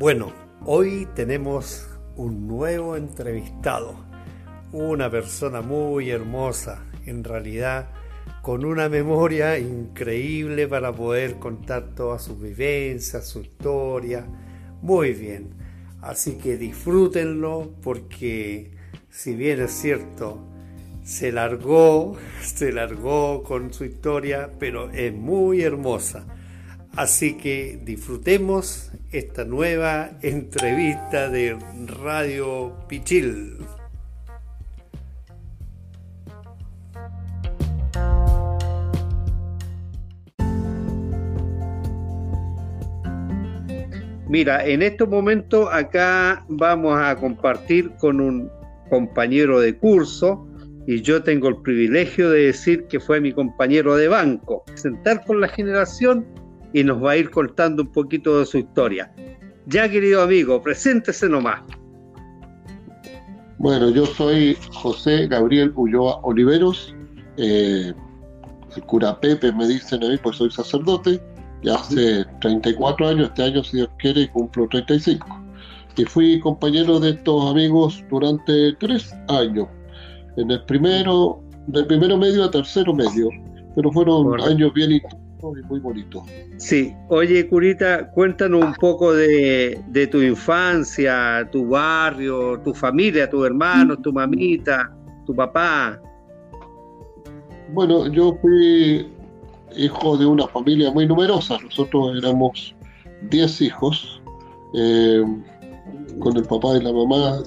Bueno, hoy tenemos un nuevo entrevistado, una persona muy hermosa, en realidad con una memoria increíble para poder contar todas sus vivencias, su historia. Muy bien, así que disfrútenlo porque si bien es cierto, se largó, se largó con su historia, pero es muy hermosa. Así que disfrutemos esta nueva entrevista de Radio Pichil. Mira, en estos momentos acá vamos a compartir con un compañero de curso y yo tengo el privilegio de decir que fue mi compañero de banco. Sentar con la generación y nos va a ir contando un poquito de su historia. Ya, querido amigo, preséntese nomás. Bueno, yo soy José Gabriel Ulloa Oliveros, eh, el cura Pepe me dicen a mí, pues soy sacerdote, ya hace 34 años, este año si Dios quiere cumplo 35. Y fui compañero de estos amigos durante tres años, en el primero, del primero medio a tercero medio, pero fueron años bien intensos y muy bonitos. Sí, oye Curita, cuéntanos un poco de, de tu infancia, tu barrio, tu familia, tus hermanos, tu mamita, tu papá. Bueno, yo fui hijo de una familia muy numerosa. Nosotros éramos 10 hijos, eh, con el papá y la mamá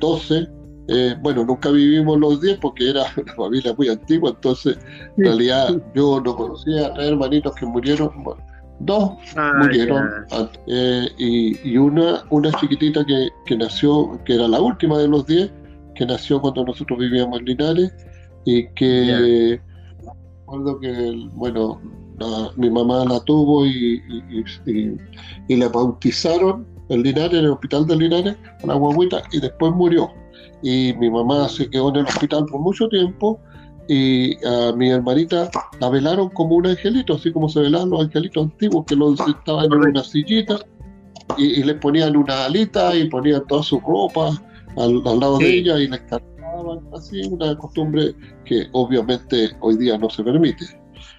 12. Eh, bueno, nunca vivimos los 10 porque era una familia muy antigua, entonces en realidad yo no conocía a tres hermanitos que murieron. dos ah, murieron eh, y, una, una chiquitita que, que, nació, que era la última de los 10, que nació cuando nosotros vivíamos en Linares y que recuerdo que, bueno, mi mamá la tuvo y, y, la bautizaron en Linares, en el hospital de Linares, a la guaguita, y después murió. Y mi mamá se quedó en el hospital por mucho tiempo y a mi hermanita la velaron como un angelito, así como se velaban los angelitos antiguos, que los estaban en una sillita y, y les ponían una alita y ponían todas sus ropas al, lado de ella y les así una costumbre que obviamente hoy día no se permite.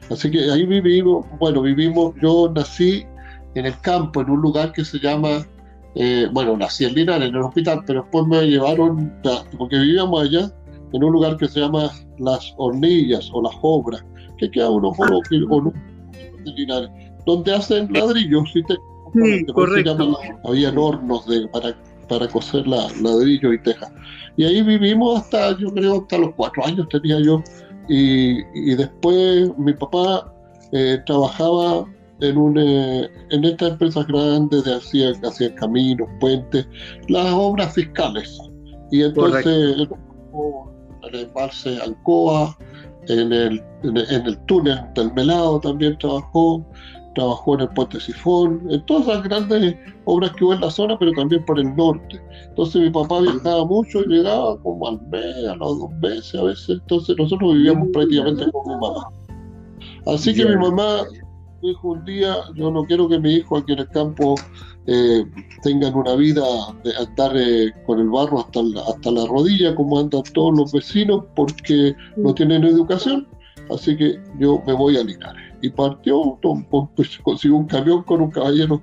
Así que ahí vivimos, bueno, vivimos, yo nací en el campo, en un lugar que se llama, eh, bueno, nací en Linares, en el hospital, pero después me llevaron, porque vivíamos allá, en un lugar que se llama Las Hornillas o Las Obras, que queda unos poco de Linares, donde hacen ladrillos, ¿sí? Te, correcto. había hornos de, para, para coser la, ladrillos y tejas. Y ahí vivimos hasta, yo creo, hasta los cuatro años tenía yo. Y, y después mi papá eh, trabajaba en, un, eh, en estas empresas grandes de hacía, hacía caminos, puentes, las obras fiscales. Y entonces en el embalse Alcoa, en el, en el túnel del Melado también trabajó, trabajó en el puente Sifón, en todas las grandes obras que hubo en la zona, pero también por el norte. Entonces mi papá viajaba mucho y llegaba como al mes, a los dos meses a veces, entonces nosotros vivíamos prácticamente con mi mamá. Así que mi mamá dijo un día, yo no quiero que mi hijo aquí en el campo eh, tengan una vida de andar eh, con el barro hasta la, hasta la rodilla como andan todos los vecinos porque no tienen educación, así que yo me voy a Linares y partió, pues, consiguió un camión con un caballero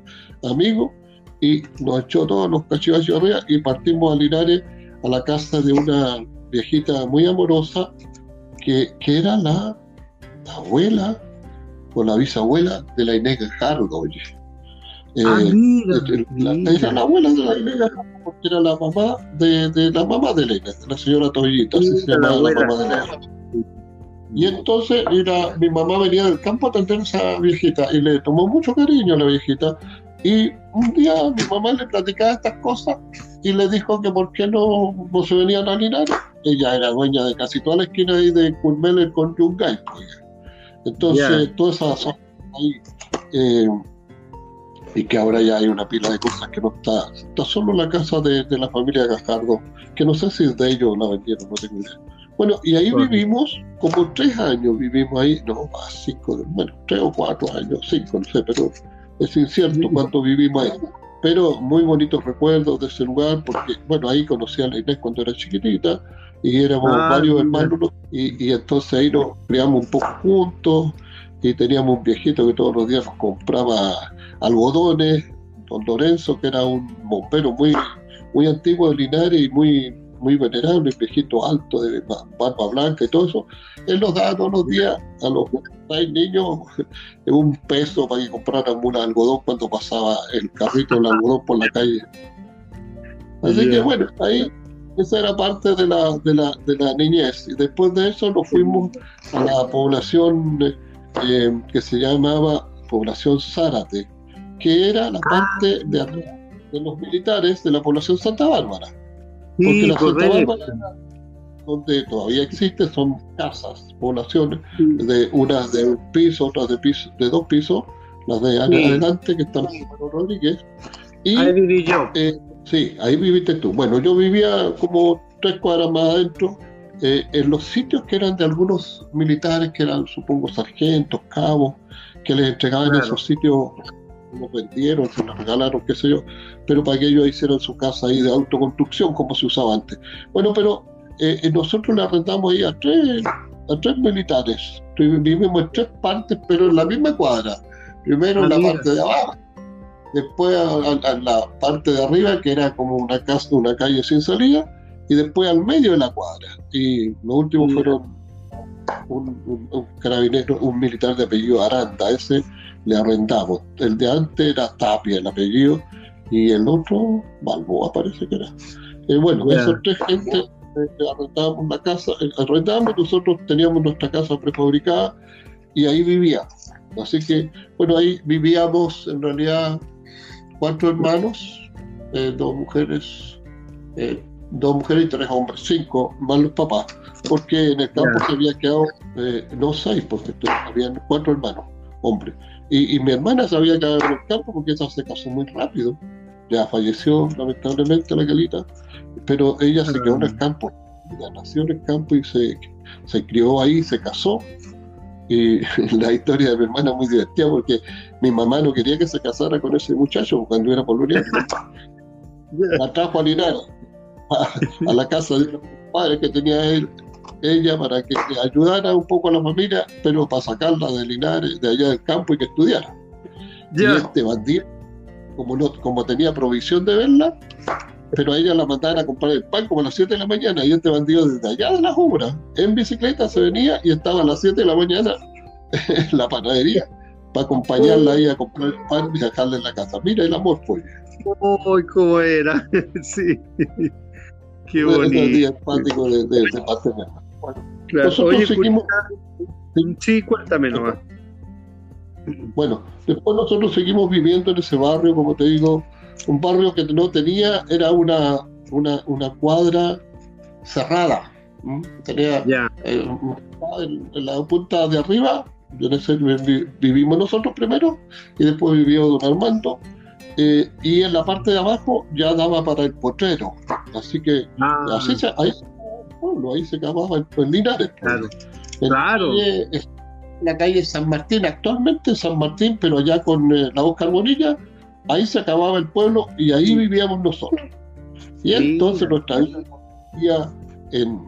amigo y nos echó todos los cachivachos arriba y partimos a Linares a la casa de una viejita muy amorosa que, que era la, abuela o la bisabuela de la Inés Gajardo, oye. Eh, ah, era la abuela de la Inés porque era la mamá de, de la mamá de Elena, la señora Toyita, así se llamaba la, la mamá de Elena. Y entonces mira, mi mamá venía del campo a atender a esa viejita y le tomó mucho cariño a la viejita. Y un día mi mamá le platicaba estas cosas y le dijo que por qué no, no se venían a Linares. Ella era dueña de casi toda la esquina ahí de Curmeler con Yungay. Pues. Entonces, toda esa zona ahí, eh, y que ahora ya hay una pila de cosas que no está, está solo la casa de, de la familia Gajardo, que no sé si es de ellos la vendieron, no tengo idea. Bueno, y ahí vivimos como tres años, vivimos ahí, no más, cinco, bueno, tres o cuatro años, cinco, no sé, pero es incierto cuánto vivimos ahí. pero muy bonitos recuerdos de ese lugar, porque, bueno, ahí conocí a la Inés cuando era chiquitita, y éramos Ah, varios hermanos, y, y entonces ahí nos criamos un poco juntos, y teníamos un viejito que todos los días nos compraba algodones, don Lorenzo, que era un bombero muy, muy antiguo de Linares y muy, muy venerable, un viejito alto de ba- barba blanca y todo eso, él nos daba todos los días a los seis niños un peso para que compraran un algodón cuando pasaba el carrito del algodón por la calle. Así que bueno, ahí esa era parte de la, de, la, de la niñez. Y después de eso nos fuimos a la población eh, que se llamaba población Zárate, que era la parte de, de los militares de la población Santa Bárbara. Porque Sí, la Santa. Bárbara, donde todavía existe, son casas, poblaciones, de unas de un piso, otras de piso, de dos pisos, las de Sí. adelante que están en Rodríguez. Y Ahí viví yo. eh, sí, ahí viviste tú. Bueno, yo vivía como tres cuadras más adentro, eh, en los sitios que eran de algunos militares, que eran, supongo, sargentos, cabos, que les entregaban Claro. esos sitios, los vendieron, se los regalaron, qué sé yo, pero para que ellos hicieran su casa ahí de autoconstrucción, como se usaba antes. Bueno, pero eh, eh, nosotros le arrendamos ahí a tres, a tres militares. Vivimos en tres partes, pero en la misma cuadra. Primero en la parte de abajo, después a, a- a la parte de arriba, que era como una casa, una calle sin salida, y después al medio de la cuadra. Y los últimos Mira. fueron un, un- un carabinero, un militar de apellido Aranda, ese le arrendamos. El de antes era Tapia, el apellido, y el otro, Balboa parece que era. Eh, bueno, Ya. esos tres gente eh, arrendábamos la casa, eh, arrendábamos, nosotros teníamos nuestra casa prefabricada y ahí vivíamos. Así que, bueno, ahí vivíamos en realidad cuatro hermanos, eh, dos mujeres, eh, dos mujeres y tres hombres, cinco, más los papás, porque en el campo se había quedado, eh, no seis, porque habían cuatro hermanos, hombres. Y, y mi hermana se había quedado en el campo porque ella se casó muy rápido, ya falleció lamentablemente la Calita, pero ella se quedó en el campo, ella nació en el campo y se, se crió ahí, se casó. Y la historia de mi hermana es muy divertida porque mi mamá no quería que se casara con ese muchacho cuando era polonia. La trajo a Linares, a, a la casa de los padres que tenía él, ella para que ayudara un poco a la familia, pero para sacarla de Linares, de allá del campo y que estudiara. Y este bandido, como, no, como tenía provisión de verla, pero a ella la mandaban a comprar el pan como a las 7 de la mañana, y este bandido desde allá de las obras, en bicicleta se venía y estaba a las 7 de la mañana en la panadería, para acompañarla ahí a comprar el pan y dejarla en la casa. Mira el amor, pues. ¡Uy, cómo era! sí. Qué día bonito. empático de, de, de hermano. Claro. Nosotros Oye, seguimos, sí, cuéntame nomás. bueno, después nosotros seguimos viviendo en ese barrio, como te digo, un barrio que no tenía, era una, una, una cuadra cerrada. Tenía Ya. eh, en, la punta de arriba, vivimos nosotros primero y después vivió don Armando. eh, y en la parte de abajo ya daba para el potrero. Así que Ah, así se, ahí, pueblo, ahí se acababa el, el Linares. pues. claro. En Claro. La calle, es- la calle San Martín, actualmente San Martín, pero allá con eh, la Oscar Bonilla, ahí se acababa el pueblo y ahí vivíamos nosotros. Y entonces nuestra vida en,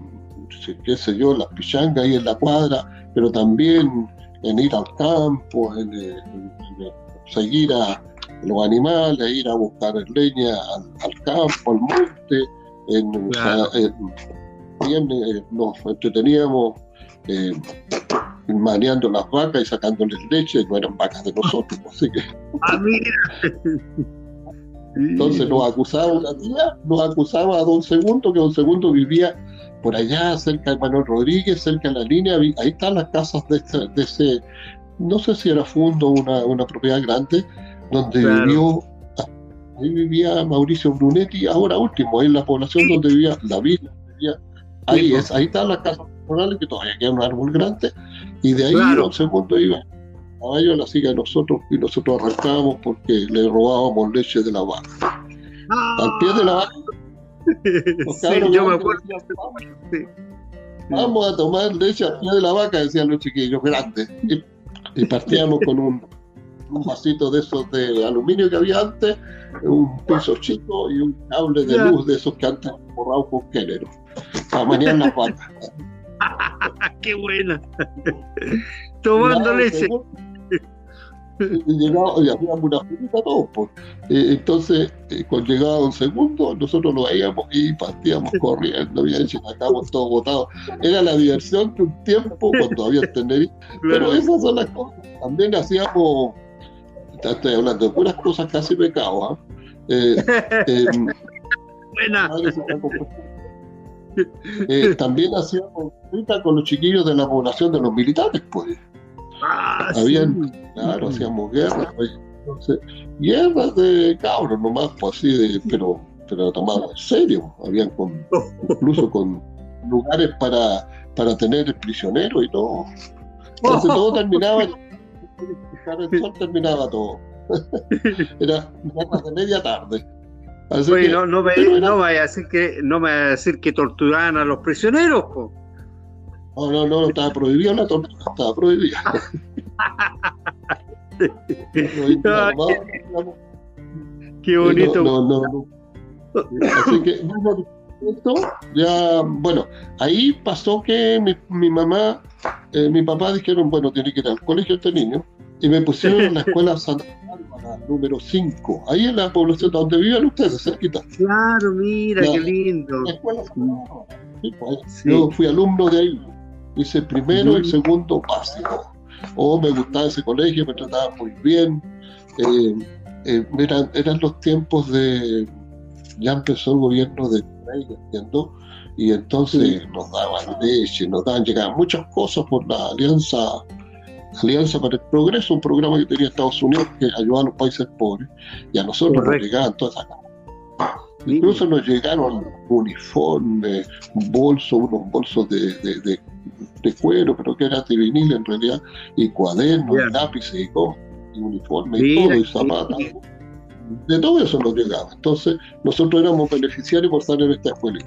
qué sé yo, las pichangas ahí en la cuadra, pero también en ir al campo, en, eh, en- en seguir a los animales, ir a buscar leña al, al campo, al monte, en, Claro. o sea, en- también eh, nos entreteníamos eh, maneando las vacas y sacándoles leche, no eran vacas de nosotros, así que Ah, mira. entonces nos acusaba una tía, nos acusaba a Don Segundo, que Don Segundo vivía por allá, cerca de Manuel Rodríguez, cerca de la línea, ahí están las casas de, ese- de ese, no sé si era fondo o una, una propiedad grande, donde Claro. vivió, ahí vivía Mauricio Brunetti, ahora último, ahí en la población donde vivía David, vivía, ahí Sí, es, ahí están las casas personales, que todavía queda un árbol grande, y de ahí Claro. Don Segundo iba a caballo a la siga de nosotros, y nosotros arrancábamos porque le robábamos leche de la vaca. Al pie de la vaca sí, cabros yo me grandes acuerdo. decían, Sí. Vamos a tomar leche al pie de la vaca, decían los chiquillos grandes. Y, y partíamos con un un vasito de esos de aluminio que había antes, un piso chico y un cable de luz de esos que antes borrado con género, para mañana las vacas. ¡Qué buena! Tomando leche. Y hacíamos una fruta todos. Pues. entonces, eh, cuando llegaba un segundo, nosotros lo veíamos y partíamos corriendo, bien, acabamos todos botados. Era la diversión que un tiempo, cuando había tener. Pero esas son las cosas. También hacíamos, estoy hablando de puras cosas casi pecados. ¿ah? Eh, eh, Buena. Eh, también hacíamos con los chiquillos de la población de los militares, pues. Ah, Habían, claro, hacíamos guerras, entonces, guerras de cabros nomás, pues así, de, pero, pero tomaban en serio, habían con, incluso con lugares para, para tener prisioneros y todo. Entonces todo terminaba, el sol terminaba todo. Era guerras de media tarde. No, no, no vaya a decir que no me vaya a decir que torturaban a los prisioneros, No, no, no, estaba prohibida la tortura, estaba prohibida. qué, bonito. No, no, no, Así que, esto, ya, bueno, ahí pasó que mi, mi mamá, eh, mi papá dijeron, bueno, tiene que ir al colegio este niño, y me pusieron en la escuela Santa número 5, ahí en la población donde viven ustedes, cerquita. Claro, mira, qué lindo. Pues, yo fui alumno de ahí, hice primero y segundo básico. Oh, me gustaba ese colegio, me trataba muy bien. Eh, eh, eran, eran los tiempos de. Ya empezó el gobierno de entiendo, y entonces nos daban leche, nos daban, llegaban muchas cosas por la alianza Alianza para el Progreso, un programa que tenía Estados Unidos que ayudaba a los países pobres, y a nosotros nos llegaban todas esas Incluso nos llegaron uniformes, bolsos, unos bolsos de, de, de, cuero, pero que era de vinil en realidad, y cuadernos, lápices y, y uniformes y todo, y zapatos. De todo eso nos llegaba. Entonces, nosotros éramos beneficiarios por estar en esta escuela.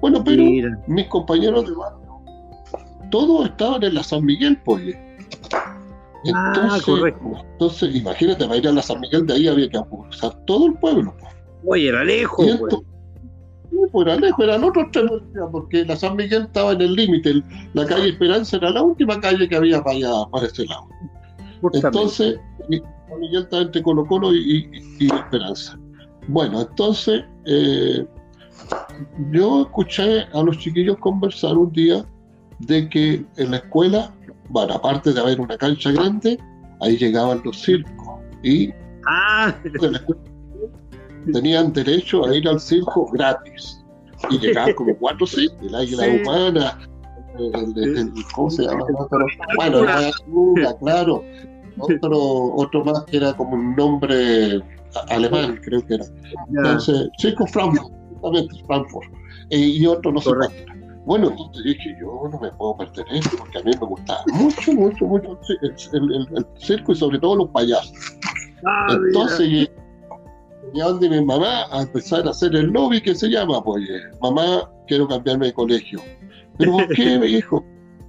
Bueno, pero mis compañeros de barrio, todos estaban en la San Miguel, pues. Ah, entonces, entonces, imagínate, para ir a la San Miguel de ahí había que cruzar todo el pueblo. Oye, era lejos. pues era lejos, eran otros tres porque la San Miguel estaba en el límite. La calle Esperanza era la última calle que había para allá, para ese lado. Entonces, San Miguel estaba entre Colo Colo y, Esperanza. Bueno, entonces, eh, yo escuché a los chiquillos conversar un día de que en la escuela bueno, aparte de haber una cancha grande, ahí llegaban los circos y ah. tenían derecho a ir al circo gratis. Y llegaban como cuatro circos, el águila humana, el, ¿cómo se llama? Bueno, la claro. Otro, otro más que era como un nombre alemán, creo que era. Entonces, Circo Frankfurt, Frankfurt. Eh, y otro no sé cuánto. Bueno, entonces dije, yo no me puedo perder esto porque a mí me gustaba mucho, mucho, mucho el, circo y sobre todo los payasos. Ah, entonces llegué donde mi mamá a empezar a hacer el lobby que se llama, pues, mamá, quiero cambiarme de colegio. ¿Pero por qué? me dijo.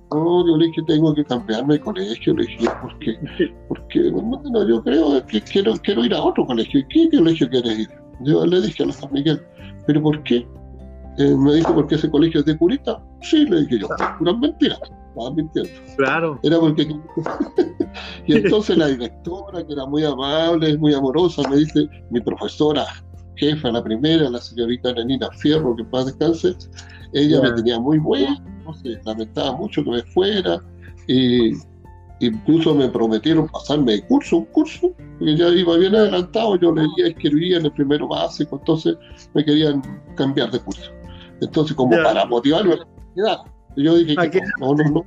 No, yo le dije, tengo que cambiarme de colegio. Le dije, ¿por qué? Porque no, yo creo que quiero, quiero ir a otro colegio. ¿Y qué colegio quieres ir? Yo le dije a la San Miguel, ¿pero por qué? Eh, me dijo, ¿por qué ese colegio es de curita? Sí, le dije yo, pura mentira, estaba mintiendo. Claro. Era porque... y entonces la directora, que era muy amable, muy amorosa, me dice, mi profesora jefa, la primera, la señorita Nanina Fierro, que paz descanse, ella me tenía muy buena, entonces lamentaba mucho que me fuera, y incluso me prometieron pasarme de curso, un curso, porque ya iba bien adelantado, yo leía, escribía en el primero básico, entonces me querían cambiar de curso. Entonces, como para motivarme la yo dije que no, no, no,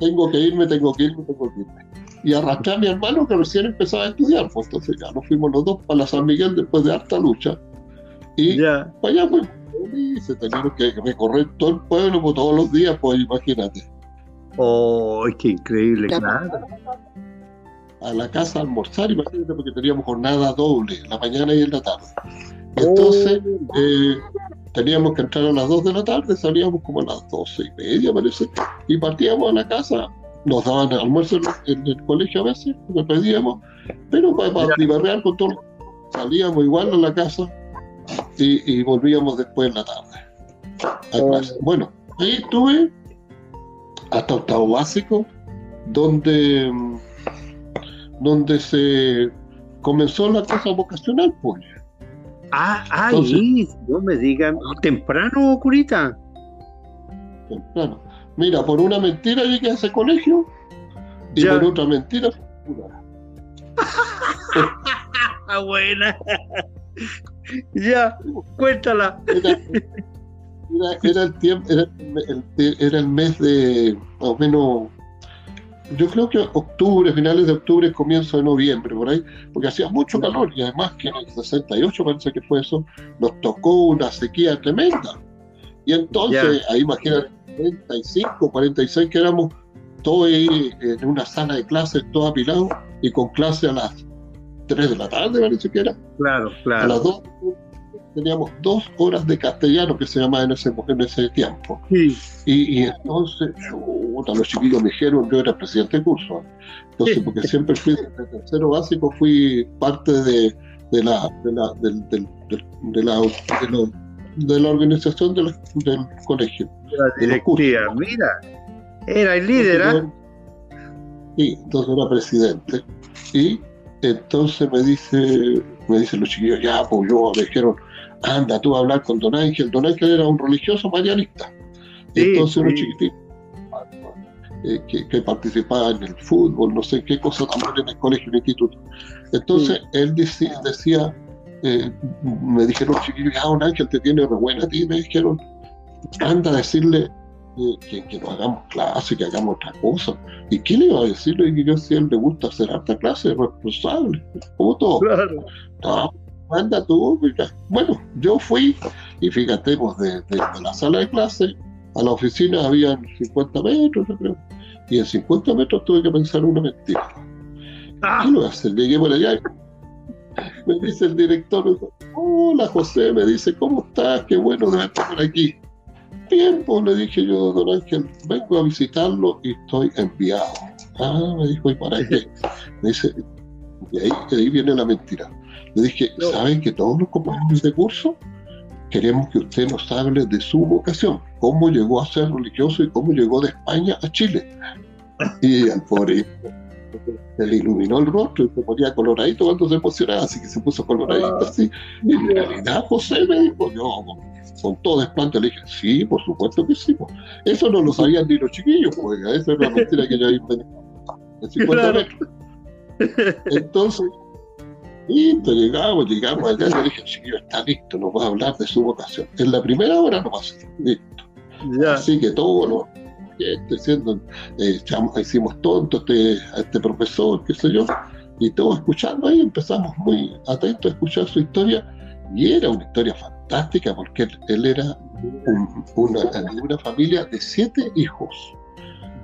tengo que irme, tengo que irme, tengo que irme. Y arrastré a mi hermano que recién empezaba a estudiar, pues entonces ya nos fuimos los dos para la San Miguel después de harta lucha. Y para allá pues se teníamos que recorrer todo el pueblo pues, todos los días, pues imagínate. ¡Oh, qué increíble! Claro. A la casa a almorzar, imagínate, porque teníamos jornada doble, la mañana y en la tarde. Entonces, oh. eh, teníamos que entrar a las 2 de la tarde, salíamos como a las 12 y media, parece, y partíamos a la casa nos daban almuerzo en el colegio a veces, lo pedíamos, pero para, para con todo, salíamos igual a la casa y, volvíamos después en la tarde. Oh. Bueno, ahí estuve hasta octavo básico, donde, donde se comenzó la cosa vocacional, pues. Ah, ahí, no me digan, temprano, curita. Temprano. Mira, por una mentira llegué a ese colegio y por otra mentira. Ah, buena. ya, cuéntala. Era, el tiempo, era el, era el mes de más o menos yo creo que octubre, finales de octubre, comienzo de noviembre, por ahí, porque hacía mucho calor y además que en el 68 parece que fue eso, nos tocó una sequía tremenda. Y entonces, ahí imagínate, 45, 46 que éramos todos ahí en una sala de clases, todos apilados, y con clase a las 3 de la tarde, parece que era. Claro, claro. A las 2 teníamos dos horas de castellano que se llamaba en ese, en ese tiempo. Sí. Y, y, entonces, los chiquillos me dijeron, yo era presidente de curso. Entonces, porque siempre fui de tercero básico, fui parte de, de la, de la, del, del, de la, de la organización del colegio. La directiva, mira, era el líder, ¿ah? Sí, entonces era presidente. Y entonces me dice, me dicen los chiquillos, ya, pues yo me dijeron, anda tú a hablar con Don Ángel. Don Ángel era un religioso marianista. entonces uno chiquitito eh, que, participaba en el fútbol, no sé qué cosa también en el colegio, en el instituto. Entonces él decía, decía eh, me dijeron chiquillos, ya Don Ángel te tiene re buena a ti, me dijeron, anda a decirle que, que, no hagamos clase, que hagamos otra cosa. ¿Y qué le iba a decirle? Que yo si a él le gusta hacer harta clase, es responsable, como todo. Claro. No, manda tú. Bueno, yo fui y fíjate, pues de, la sala de clase a la oficina habían 50 metros, yo creo. Y en 50 metros tuve que pensar una mentira. Ah. ¿Qué lo voy a hacer? Llegué por allá y me dice el director, hola José, me dice, ¿cómo estás? Qué bueno de verte por aquí. Bien, pues le dije yo, don Ángel, vengo a visitarlo y estoy enviado. Ah, me dijo, ¿y para qué? Me dice, y ahí, ahí viene la mentira. Le dije, ¿saben que todos los compañeros de curso queremos que usted nos hable de su vocación? ¿Cómo llegó a ser religioso y cómo llegó de España a Chile? Y al pobre se le iluminó el rostro y se ponía coloradito cuando se emocionaba, así que se puso coloradito así. Y en realidad José me dijo, yo con todo desplante le dije, sí, por supuesto que sí. Eso no lo sabían ni los chiquillos, porque esa es la mentira que yo inventado en 50 metros. Entonces, listo, llegamos, llegamos allá, le dije, chiquillo, está listo, nos va a hablar de su vocación. En la primera hora no pasa, listo. Así que todo lo diciendo, eh, hicimos tonto este, a este profesor, qué sé yo, y todos escuchando ahí, empezamos muy atentos a escuchar su historia, y era una historia fantástica porque él, era una, una, familia de siete hijos,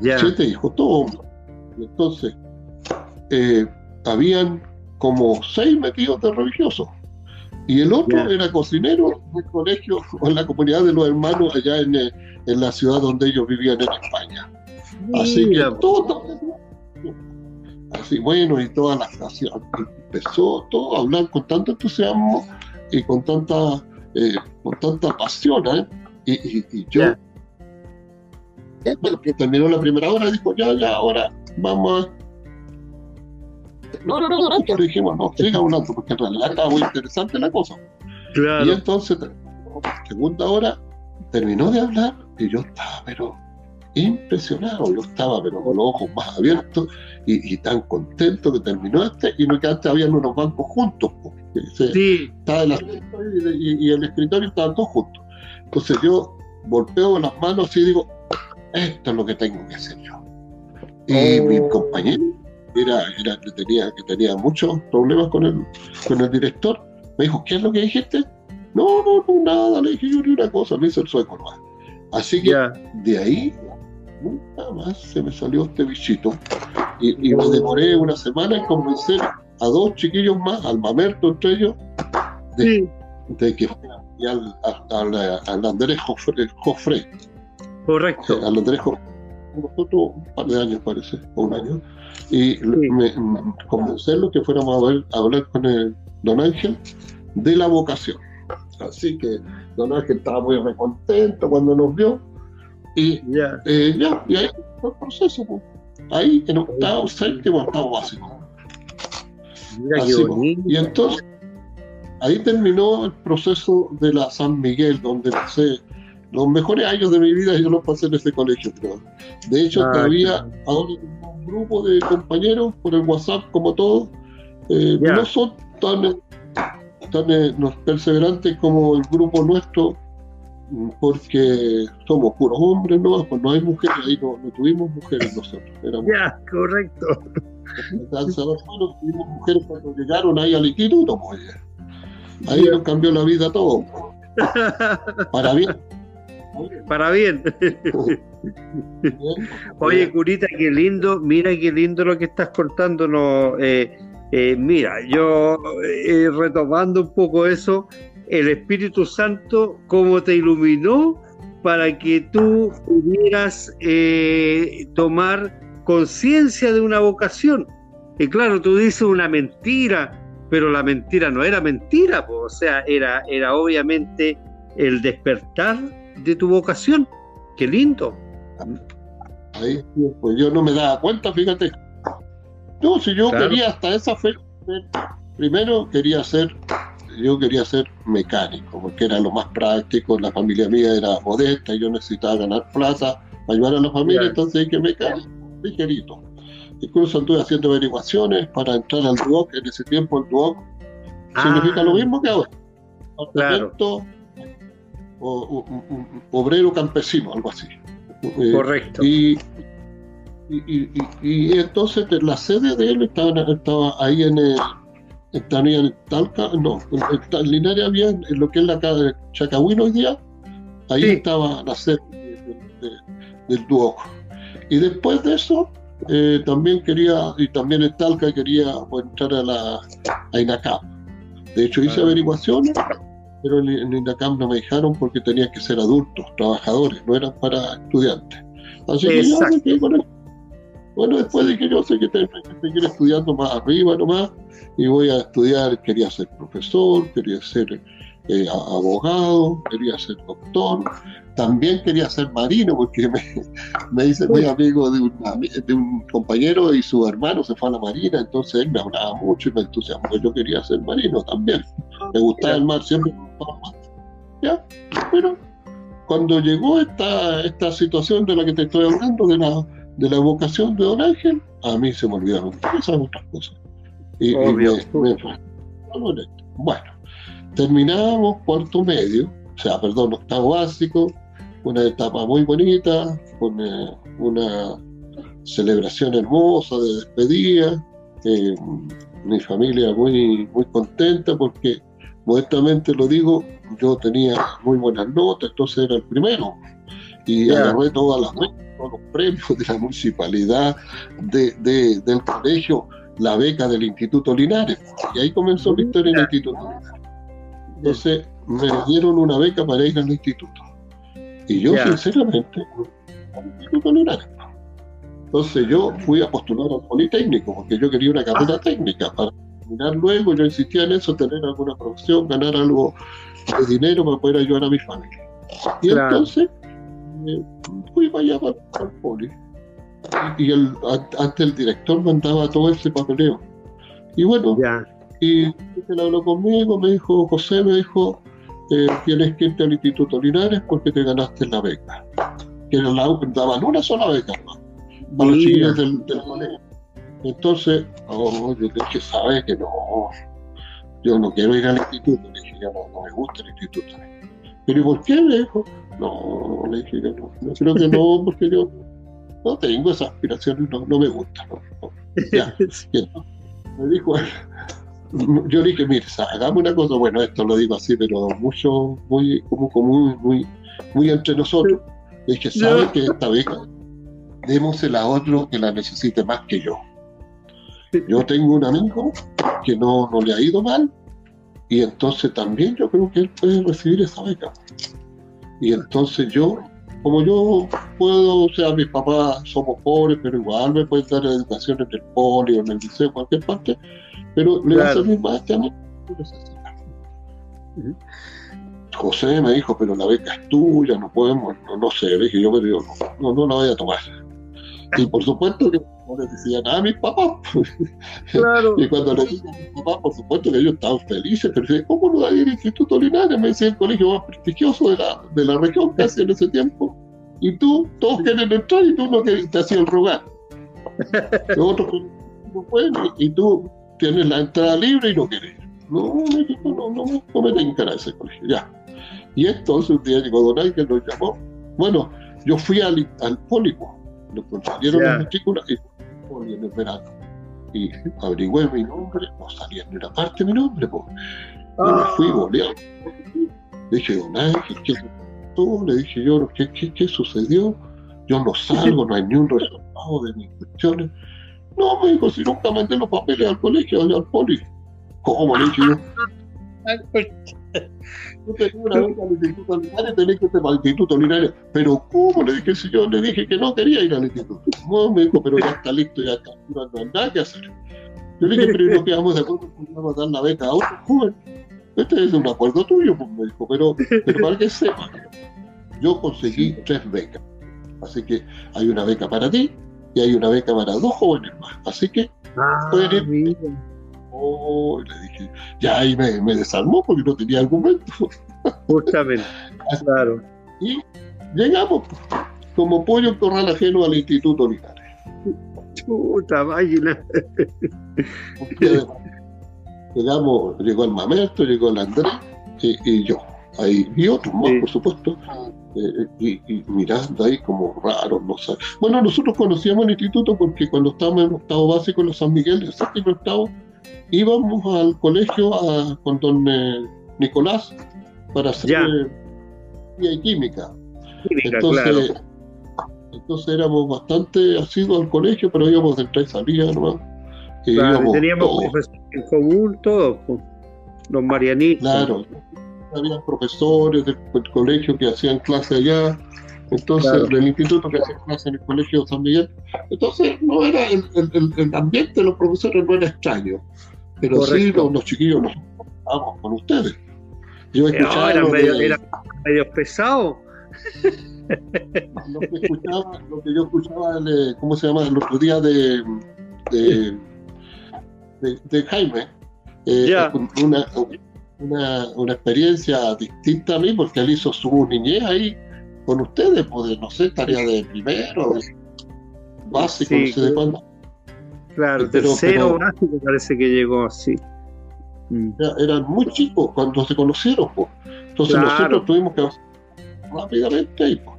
siete hijos, todos Entonces, eh, habían como seis metidos de religiosos. Y el otro era cocinero del colegio o en la comunidad de los hermanos allá en, eh, en la ciudad donde ellos vivían en España. Así que todo, así bueno, y toda la estación empezó todo a hablar con tanto entusiasmo y con tanta, eh, con tanta pasión, ¿eh? y, y, yo, que terminó la primera hora, dijo, ya, ya, ahora vamos a no, no, no, no, dijimos, no, siga hablando, porque en realidad estaba muy interesante la cosa. Claro. Y entonces, segunda hora, terminó de hablar y yo estaba, pero impresionado, yo estaba, pero con los ojos más abiertos y, tan contento que terminó este, y no que antes habían unos bancos juntos, sí. estaba el y, y, el escritorio estaban todos juntos. Entonces yo golpeo las manos y digo, esto es lo que tengo que hacer yo. Y mi oh. compañero era, era que, tenía, que tenía muchos problemas con el, con el director. Me dijo, ¿qué es lo que dijiste? No, no, no, nada, le dije yo ni una cosa, me hizo el sueco Así que de ahí nunca más se me salió este bichito. Y, y, me demoré una semana en convencer a dos chiquillos más, al mamerto entre ellos, de, de que al, al, al, Andrés Jofre. Correcto. Al Andrés nosotros un par de años parece, o un año, y me, convencerlo que fuéramos a, ver, a hablar con el don Ángel de la vocación. Así que don Ángel estaba muy recontento cuando nos vio y eh, ya, y ahí fue el proceso. Pues. Ahí en octavo, séptimo, octavo básico. y entonces, ahí terminó el proceso de la San Miguel, donde pasé los mejores años de mi vida, yo los pasé en ese colegio. De hecho, ah, todavía ahora un grupo de compañeros por el WhatsApp, como todos, eh, no son tan, tan eh, perseverantes como el grupo nuestro porque somos puros hombres, ¿no? Pues no hay mujeres, ahí no, tuvimos mujeres nosotros. ya, correcto. tuvimos mujeres cuando llegaron ahí al instituto, pues. Ahí nos cambió la vida todo. Para bien. Para bien. Oye, Curita, qué lindo, mira qué lindo lo que estás contándonos. Eh, eh, mira, yo eh, retomando un poco eso, el Espíritu Santo cómo te iluminó para que tú pudieras eh, tomar conciencia de una vocación. Y claro, tú dices una mentira, pero la mentira no era mentira, o sea, era, era obviamente el despertar de tu vocación. Qué lindo. Ahí, pues yo no me daba cuenta, fíjate. No, si yo quería hasta esa fe, primero quería ser yo quería ser mecánico, porque era lo más práctico, la familia mía era modesta y yo necesitaba ganar plata para ayudar a la familia, entonces dije mecánico, ligerito. Incluso estuve haciendo averiguaciones para entrar al DUOC, en ese tiempo el DUOC significa lo ah. mismo que ahora. O, obrero campesino, algo así. Eh, Correcto. Y, y, entonces la sede de él estaba, estaba ahí en el estaría en Talca, no, en, Linares había en lo que es la casa de Chacahuín hoy día, ahí estaba la sede del Duoc. Y después de eso, eh, también quería, y también en Talca quería pues, entrar a la a INACAM. De hecho, hice averiguaciones, pero en, INACAM no me dejaron porque tenía que ser adultos, trabajadores, no eran para estudiantes. Así que yo me. Bueno, después de que yo sé que te, que seguir estudiando más arriba nomás, y voy a estudiar, quería ser profesor, quería ser eh, abogado, quería ser doctor, también quería ser marino, porque me, me hice muy amigo de un, de un compañero y su hermano se fue a la marina, entonces él me hablaba mucho y me entusiasmó. Yo quería ser marino también, me gustaba el mar, siempre me. ¿Ya? Pero cuando llegó esta, esta situación de la que te estoy hablando, de la de la vocación de Don Ángel, a mí se me olvidaron esas otras cosas. Y, Obvio. bueno, terminamos cuarto medio, o sea, perdón, octavo básico, una etapa muy bonita, con eh, una celebración hermosa de despedida, eh, mi familia muy, muy contenta porque, modestamente lo digo, yo tenía muy buenas notas, entonces era el primero, y agarré todas las todos los premios de la municipalidad, de, del colegio, la beca del Instituto Linares. Y ahí comenzó mi historia en el Instituto Linares. Entonces me dieron una beca para ir al instituto. Y yo, sinceramente, al Instituto Linares. Entonces yo fui a postular al Politécnico, porque yo quería una carrera técnica para terminar luego. Yo insistía en eso, tener alguna profesión, ganar algo de dinero para poder ayudar a mi familia. Y entonces fui para allá para, el poli. Y el, antes el director mandaba todo ese papeleo. Y bueno, y él habló conmigo, me dijo, José, me dijo, eh, tienes que irte al Instituto Linares porque te ganaste la beca. Que la, daban una sola beca para los chicos del, del, colegio. Entonces, oh, yo dije, sabe que no, yo no quiero ir al instituto. Le dije, no, no me gusta el instituto. Pero ¿y por qué? Me dijo, no, le dije que no. no creo que no, porque yo no tengo esas aspiraciones, no, no me gusta. No, ya, me dijo yo le dije, mire, hagamos una cosa, bueno, esto lo digo así, pero mucho, muy, como, como muy, muy, entre nosotros. Le dije, ¿sabe que esta beca démosela a otro que la necesite más que yo? Yo tengo un amigo que no, no le ha ido mal, y entonces también yo creo que él puede recibir esa beca. Y entonces yo como yo puedo, o sea, mis papás somos pobres, pero igual me pueden dar educación en el poli o en el liceo, cualquier parte, pero le va a servir más que a mí. José me dijo, pero la beca es tuya, no podemos, no, no sé, dije yo, pero no, no, la voy a tomar. Y por supuesto que no le decía nada a mis papás. Claro. y cuando le dije a mis papás, por supuesto que ellos estaban felices, pero dije, ¿cómo no va a ir al Instituto Linares? Me decía el colegio más prestigioso de la, de la región casi en ese tiempo. Y tú, todos quieren entrar y tú no te, te hacían rogar. Los otros no pueden y tú tienes la entrada libre y no quieres. No, no, no, no, no me tengan a ese colegio, ya. Y entonces un día llegó Don que nos llamó. Bueno, yo fui al, al pólipo, nos consiguieron la matrícula y fui en el verano. Y averigüé mi nombre, no salía ni una parte de mi nombre, pues. Me fui goleado. Le dije, Don Ángel, ¿qué pasó? Le dije yo, ¿qué, qué, qué sucedió? Yo no salgo, no hay ni un resultado de mis cuestiones. No, me dijo, si nunca mandé los papeles al colegio, al poli. ¿Cómo le dije yo? Yo tenía una beca al Instituto Linares, tenés que irte para el Instituto Linares. Pero ¿cómo? Le dije, si yo le dije que no quería ir al instituto. No, me dijo, pero ya está listo, ya está, no hay nada que hacer. Yo le dije, pero no quedamos de acuerdo con vamos a dar la beca a otro joven. Este es un acuerdo tuyo, pues me dijo, pero, pero para que sepa, yo conseguí tres becas. Así que hay una beca para ti y hay una beca para dos jóvenes más. Así que ah, pueden ir Oh, le dije, ya ahí me, me, desarmó porque no tenía argumento. Justamente, claro. Y llegamos como pollo en corral ajeno al Instituto Linares. Puta máquina. Llegamos, llegó el Mamerto, llegó el Andrés y, yo. Ahí, y otros más, por supuesto. Eh, y, mirando ahí como raro, no sé. Bueno, nosotros conocíamos el instituto porque cuando estábamos en octavo básico en los San Miguel, el séptimo octavo, íbamos al colegio con don eh, Nicolás para hacer y química. entonces, entonces éramos bastante asiduos al colegio, pero íbamos de entrada y salida nomás. teníamos en común todos, los marianistas. Claro, había profesores del, colegio que hacían clase allá, entonces del instituto que hacía clase en el colegio San Miguel. Entonces no era el, el ambiente de los profesores no era extraño pero sí los, chiquillos nos vamos con ustedes. Yo escuchaba. era, medio, era medio pesado. Lo que, escuchaba, lo que yo escuchaba, ¿cómo se llama? El otro día de, de, de, Jaime, eh, una, una, una, experiencia distinta a mí, porque él hizo su niñez ahí con ustedes, pues, no sé, tarea de primero, básico, no sé de cuándo. Claro, tercero básico parece que llegó así. Mm. Eran muy chicos cuando se conocieron, pues. Entonces nosotros tuvimos que rápidamente ahí, pues.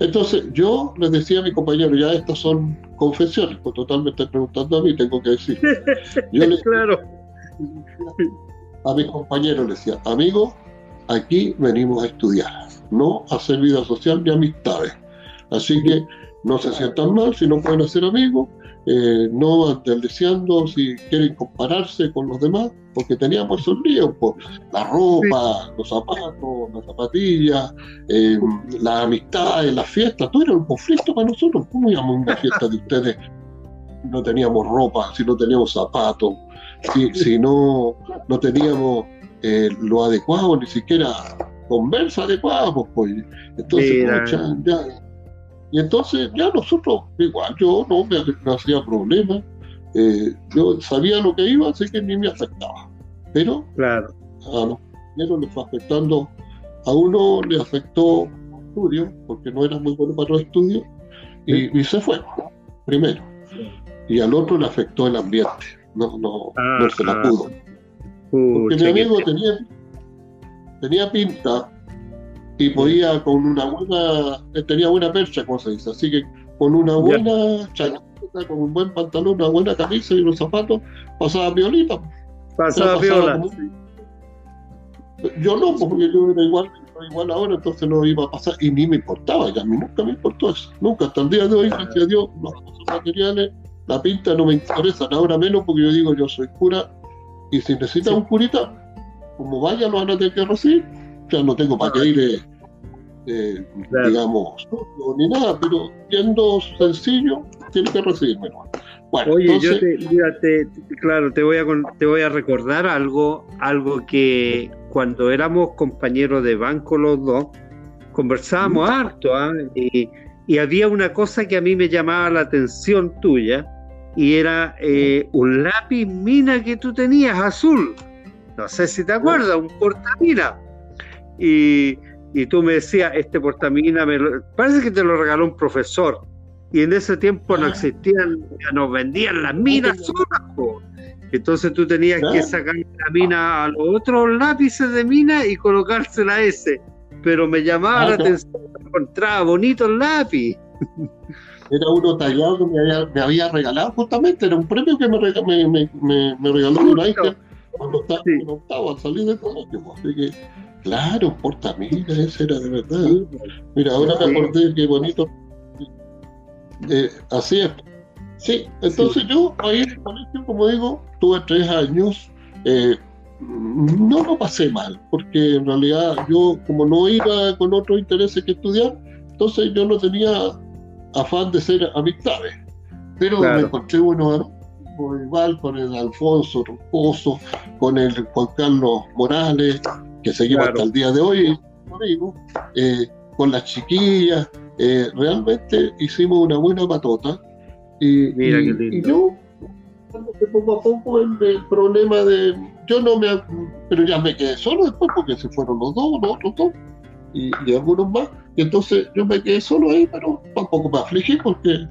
Entonces yo les decía a mi compañero, ya estas son confesiones, pues totalmente preguntando a mí, tengo que decir. Yo le, claro. A mis compañeros les decía, amigos, aquí venimos a estudiar, no hacer vida social ni amistades. Así que no se sientan mal si no pueden hacer amigos, eh, no deseando si quieren compararse con los demás, porque teníamos esos líos, pues, la ropa, los zapatos, las zapatillas, eh, la amistad, las fiestas, todo era un conflicto para nosotros. ¿Cómo íbamos a una fiesta de ustedes si no teníamos ropa, si no teníamos zapatos, si, si no, no teníamos eh, lo adecuado, ni siquiera conversa adecuada? Pues, pues. entonces, ya, y entonces ya nosotros, igual yo no me, hacía problema, eh, yo sabía lo que iba, así que ni me afectaba. Pero claro. a los compañeros les fue afectando, a uno le afectó estudio, porque no era muy bueno para los estudios, y, se fue, primero. Y al otro le afectó el ambiente, no, no, no se la pudo. Porque mi amigo tenía, tenía pinta y podía con una buena, tenía buena percha, como se dice, así que con una buena chaqueta, con un buen pantalón, una buena camisa y unos zapatos, pasaba violita. Pasaba viola. Yo no, porque yo era igual, igual ahora, entonces no iba a pasar y ni me importaba, ya a mí nunca me importó eso, nunca, hasta el día de hoy, gracias a Dios, los materiales, la pinta no me interesa, ahora menos porque yo digo, yo soy cura y si necesita un curita, como vaya lo van a tener que recibir ya no tengo para qué ir. eh, digamos, ni nada, pero siendo sencillo, tiene que recibirme. Bueno, Oye, yo te, claro, te voy, a, te voy a recordar algo, algo que cuando éramos compañeros de banco los dos, conversábamos harto, ¿ah? y, y, había una cosa que a mí me llamaba la atención tuya, y era eh, un lápiz mina que tú tenías azul. No sé si te acuerdas, un portamina. Y, y tú me decías, este portamina, me parece que te lo regaló un profesor. Y en ese tiempo no ah. existían, ya nos vendían las minas solas. Entonces tú tenías que sacar la mina a los otros lápices de mina y colocársela a ese. Pero me llamaba ah, la atención, encontraba bonito el lápiz. Era uno tallado que me había, regalado justamente, era un premio que me, me, me, me regaló un ángel cuando estaba en octavo al salir del colegio. Así que, claro, portamina, ese era de verdad. Mira, ahora me acordé qué bonito. Eh, así es. Sí, entonces yo ahí en el colegio, como digo, tuve tres años. Eh, no lo pasé mal, porque en realidad yo, como no iba con otros intereses que estudiar, entonces yo no tenía afán de ser amistades. Pero me encontré bueno igual con el Alfonso Romposo, con el Juan Carlos Morales, que seguimos hasta el día de hoy, eh, con las chiquillas, eh, realmente hicimos una buena patota. Y, y, yo, poco a poco el, problema de. Yo no me. Pero ya me quedé solo después porque se fueron los dos, los otros dos, y, y algunos más. Y entonces yo me quedé solo ahí, pero tampoco me afligí porque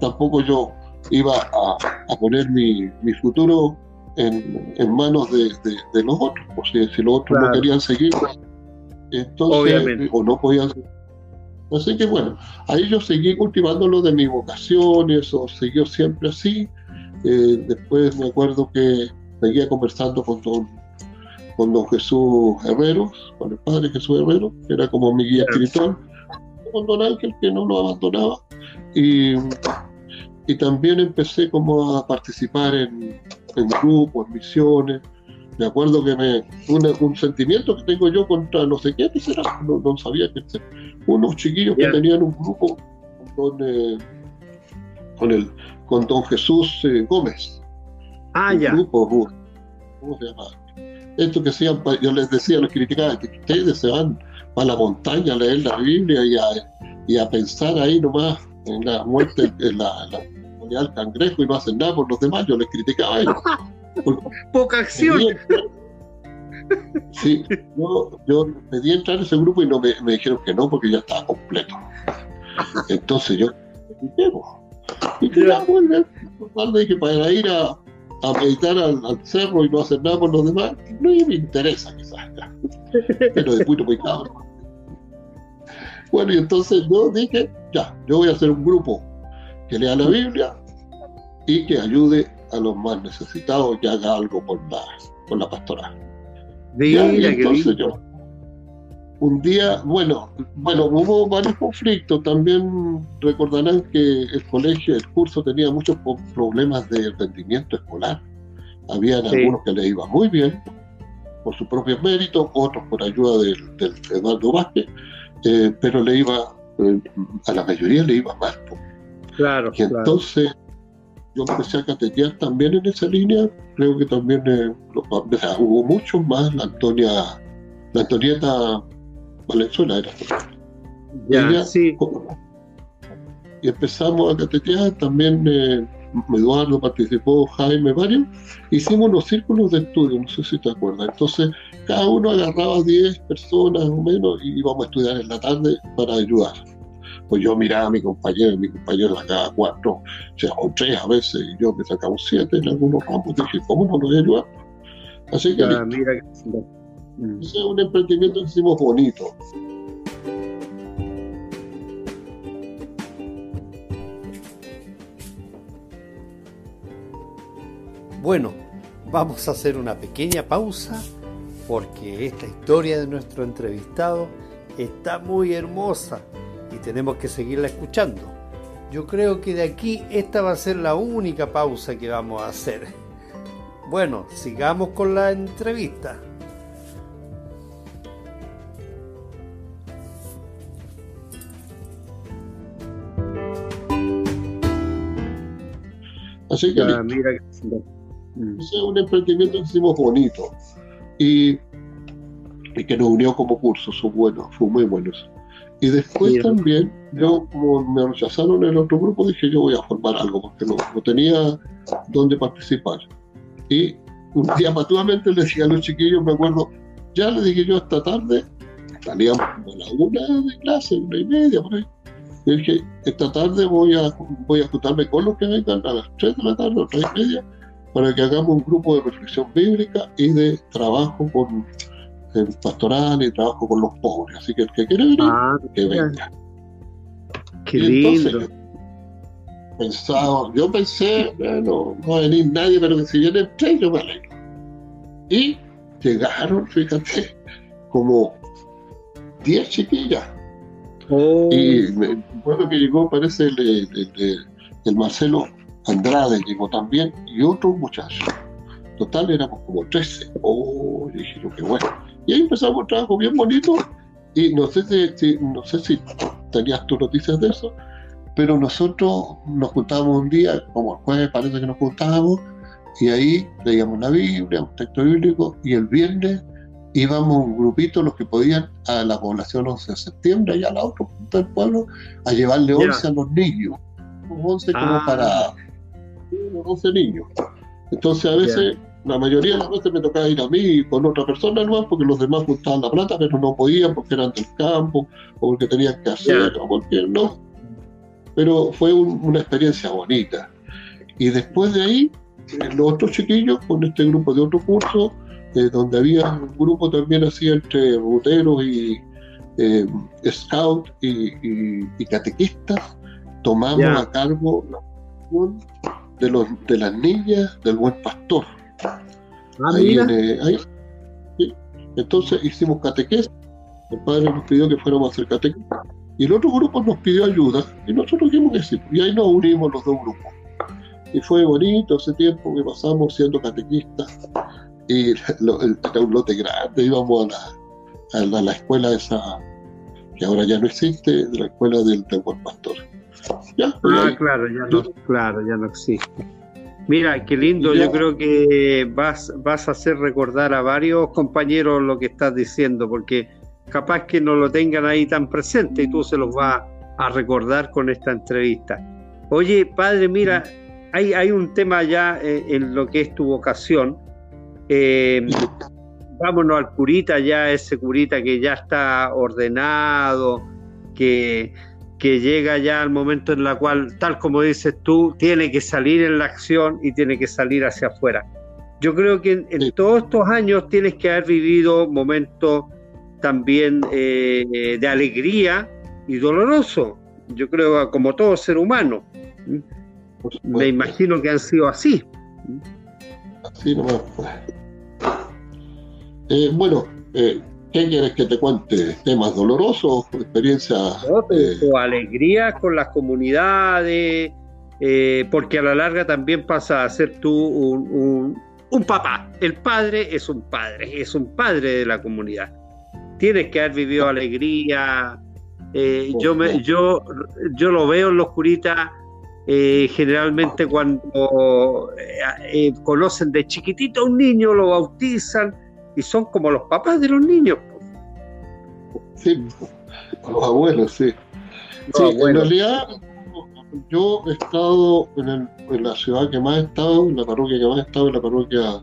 tampoco yo iba a, poner mi, futuro en, manos de, los otros. O sea, si los otros no querían seguir, entonces, o no podían seguir. Así que bueno, ahí yo seguí cultivando lo de mi vocación, eso siguió siempre así. Eh, después me acuerdo que seguía conversando con don, con don Jesús Herreros, con el padre Jesús Herrero, que era como mi guía espiritual, con don Ángel, que no lo abandonaba. Y y también empecé como a participar en, en grupos, en misiones. Me acuerdo que me un sentimiento que tengo yo contra no sé qué, no, no sabía que unos chiquillos que tenían un grupo con, eh, con, el, con don Jesús eh, Gómez. Ah, ya. Grupo, ¿cómo se llama? Esto que sean, yo les decía, los criticaba, que ustedes se van a la montaña a leer la Biblia y a, y a pensar ahí nomás en la muerte, en la al cangrejo y no hacen nada por los demás, yo les criticaba a ellos. Poca acción. Sí, yo, yo pedí entrar en ese grupo y no me, dijeron que no porque ya estaba completo. Entonces yo y que ya vuelve, que para ir a, a meditar al, cerro y no hacer nada por los demás, no me interesa quizás, pero de muy pecado. Bueno, y entonces yo dije, ya, yo voy a hacer un grupo que lea la Biblia y que ayude a los más necesitados y haga algo por la, por la pastoral. entonces yo, un día, bueno, bueno, hubo varios conflictos. También recordarán que el colegio, el curso tenía muchos problemas de rendimiento escolar. Habían algunos que le iba muy bien por sus propios méritos, otros por ayuda del, del Eduardo Vázquez, eh, pero le iba, eh, a la mayoría le iba mal. Claro. Y entonces yo empecé a catetear también en esa línea. Creo que también eh, hubo muchos más. La Antonia, la Antonieta Valenzuela era. Ya, sí. Y empezamos a catetear. También eh, Eduardo participó, Jaime, varios. Hicimos unos círculos de estudio, no sé si te acuerdas. Entonces, cada uno agarraba 10 personas o menos y íbamos a estudiar en la tarde para ayudar pues yo miraba a mi compañero, y mi compañero sacaba cuatro, o sea, o tres a veces, y yo me sacaba un siete en algunos ramos, dije, ¿cómo no lo voy a ayudar? Así que, ah, mira, ese es un emprendimiento que hicimos bonito. Bueno, vamos a hacer una pequeña pausa porque esta historia de nuestro entrevistado está muy hermosa tenemos que seguirla escuchando. Yo creo que de aquí esta va a ser la única pausa que vamos a hacer. Bueno, sigamos con la entrevista. Así que ah, mira. es mm. un emprendimiento que hicimos bonito y, y, que nos unió como curso, son buenos, fue muy buenos. Y después también, yo como me rechazaron en el otro grupo, dije yo voy a formar algo porque no, no tenía dónde participar. Y un día patuamente le dije a los chiquillos, me acuerdo, ya le dije yo esta tarde, salíamos a la una de clase, una y media por ahí. Y dije, esta tarde voy a, voy a juntarme con los que vengan a las tres de la tarde o tres y media para que hagamos un grupo de reflexión bíblica y de trabajo con el pastoral y trabajo con los pobres. Así que el que quiere venir, ah, que venga. Qué lindo. pensaba, yo pensé, bueno, no va a venir nadie, pero que si vienen tres, yo me alegro. Y llegaron, fíjate, como 10 chiquillas. Oh. Y me acuerdo que llegó, parece, el, el, Marcelo Andrade, llegó también, y otro muchacho. Total, éramos como 13. Oh, dije, qué bueno. Y ahí empezamos un trabajo bien bonito. Y no sé si, no sé si tenías tus noticias de eso, pero nosotros nos juntábamos un día, como el jueves parece que nos juntábamos, y ahí leíamos la Biblia, un texto bíblico, y el viernes íbamos un grupito, los que podían, a la población 11 de septiembre, allá a la otra punta del pueblo, a llevarle 11 a los niños. 11 como ah. para 11 niños. Entonces a veces, la mayoría de las veces me tocaba ir a mí con otra persona nomás, porque los demás juntaban la plata, pero no podían porque eran del campo, o porque tenían que hacer, o porque no. Pero fue una experiencia bonita. Y después de ahí, los otros chiquillos con este grupo de otro curso, eh, donde había un grupo también así entre ruteros y eh, scout y, catequistas, tomamos a cargo la de, los, de las niñas del buen pastor. Ah, ahí, Entonces hicimos catequesis, el padre nos pidió que fuéramos a hacer catequesis, y el otro grupo nos pidió ayuda, y nosotros dijimos que sí, y ahí nos unimos los dos grupos. Y fue bonito ese tiempo que pasamos siendo catequistas. Y lo, era un lote grande, íbamos a la, a la, escuela esa, que ahora ya no existe, de la escuela del, buen pastor. ¿Ya? Ah, claro, ya no, claro, ya no existe. Mira, qué lindo, yo creo que vas, vas a hacer recordar a varios compañeros lo que estás diciendo, porque capaz que no lo tengan ahí tan presente y tú se los vas a recordar con esta entrevista. Oye, padre, mira, hay, un tema ya eh, en lo que es tu vocación. Eh, vámonos al curita, ya ese curita que ya está ordenado, que, que llega ya al momento en el cual, tal como dices tú, tiene que salir en la acción y tiene que salir hacia afuera. Yo creo que en, todos estos años tienes que haber vivido momentos también eh, de alegría y doloroso. Yo creo como todo ser humano. Me imagino que han sido así. Así nomás. Pues. Eh, bueno, eh, ¿qué quieres que te cuente? ¿Temas dolorosos? ¿Experiencias? Eh? o alegría con las comunidades, porque a la larga también pasa a ser tú un, un, papá. El padre es un padre, es un padre de la comunidad. Tienes que haber vivido alegría. yo, me, yo, yo lo veo en los curitas eh, generalmente cuando eh, eh, conocen de chiquitito a un niño, lo bautizan y son como los papás de los niños. Sí, los abuelos, sí. En realidad, yo he estado en, la ciudad que más he estado, en la parroquia que más he estado, en la parroquia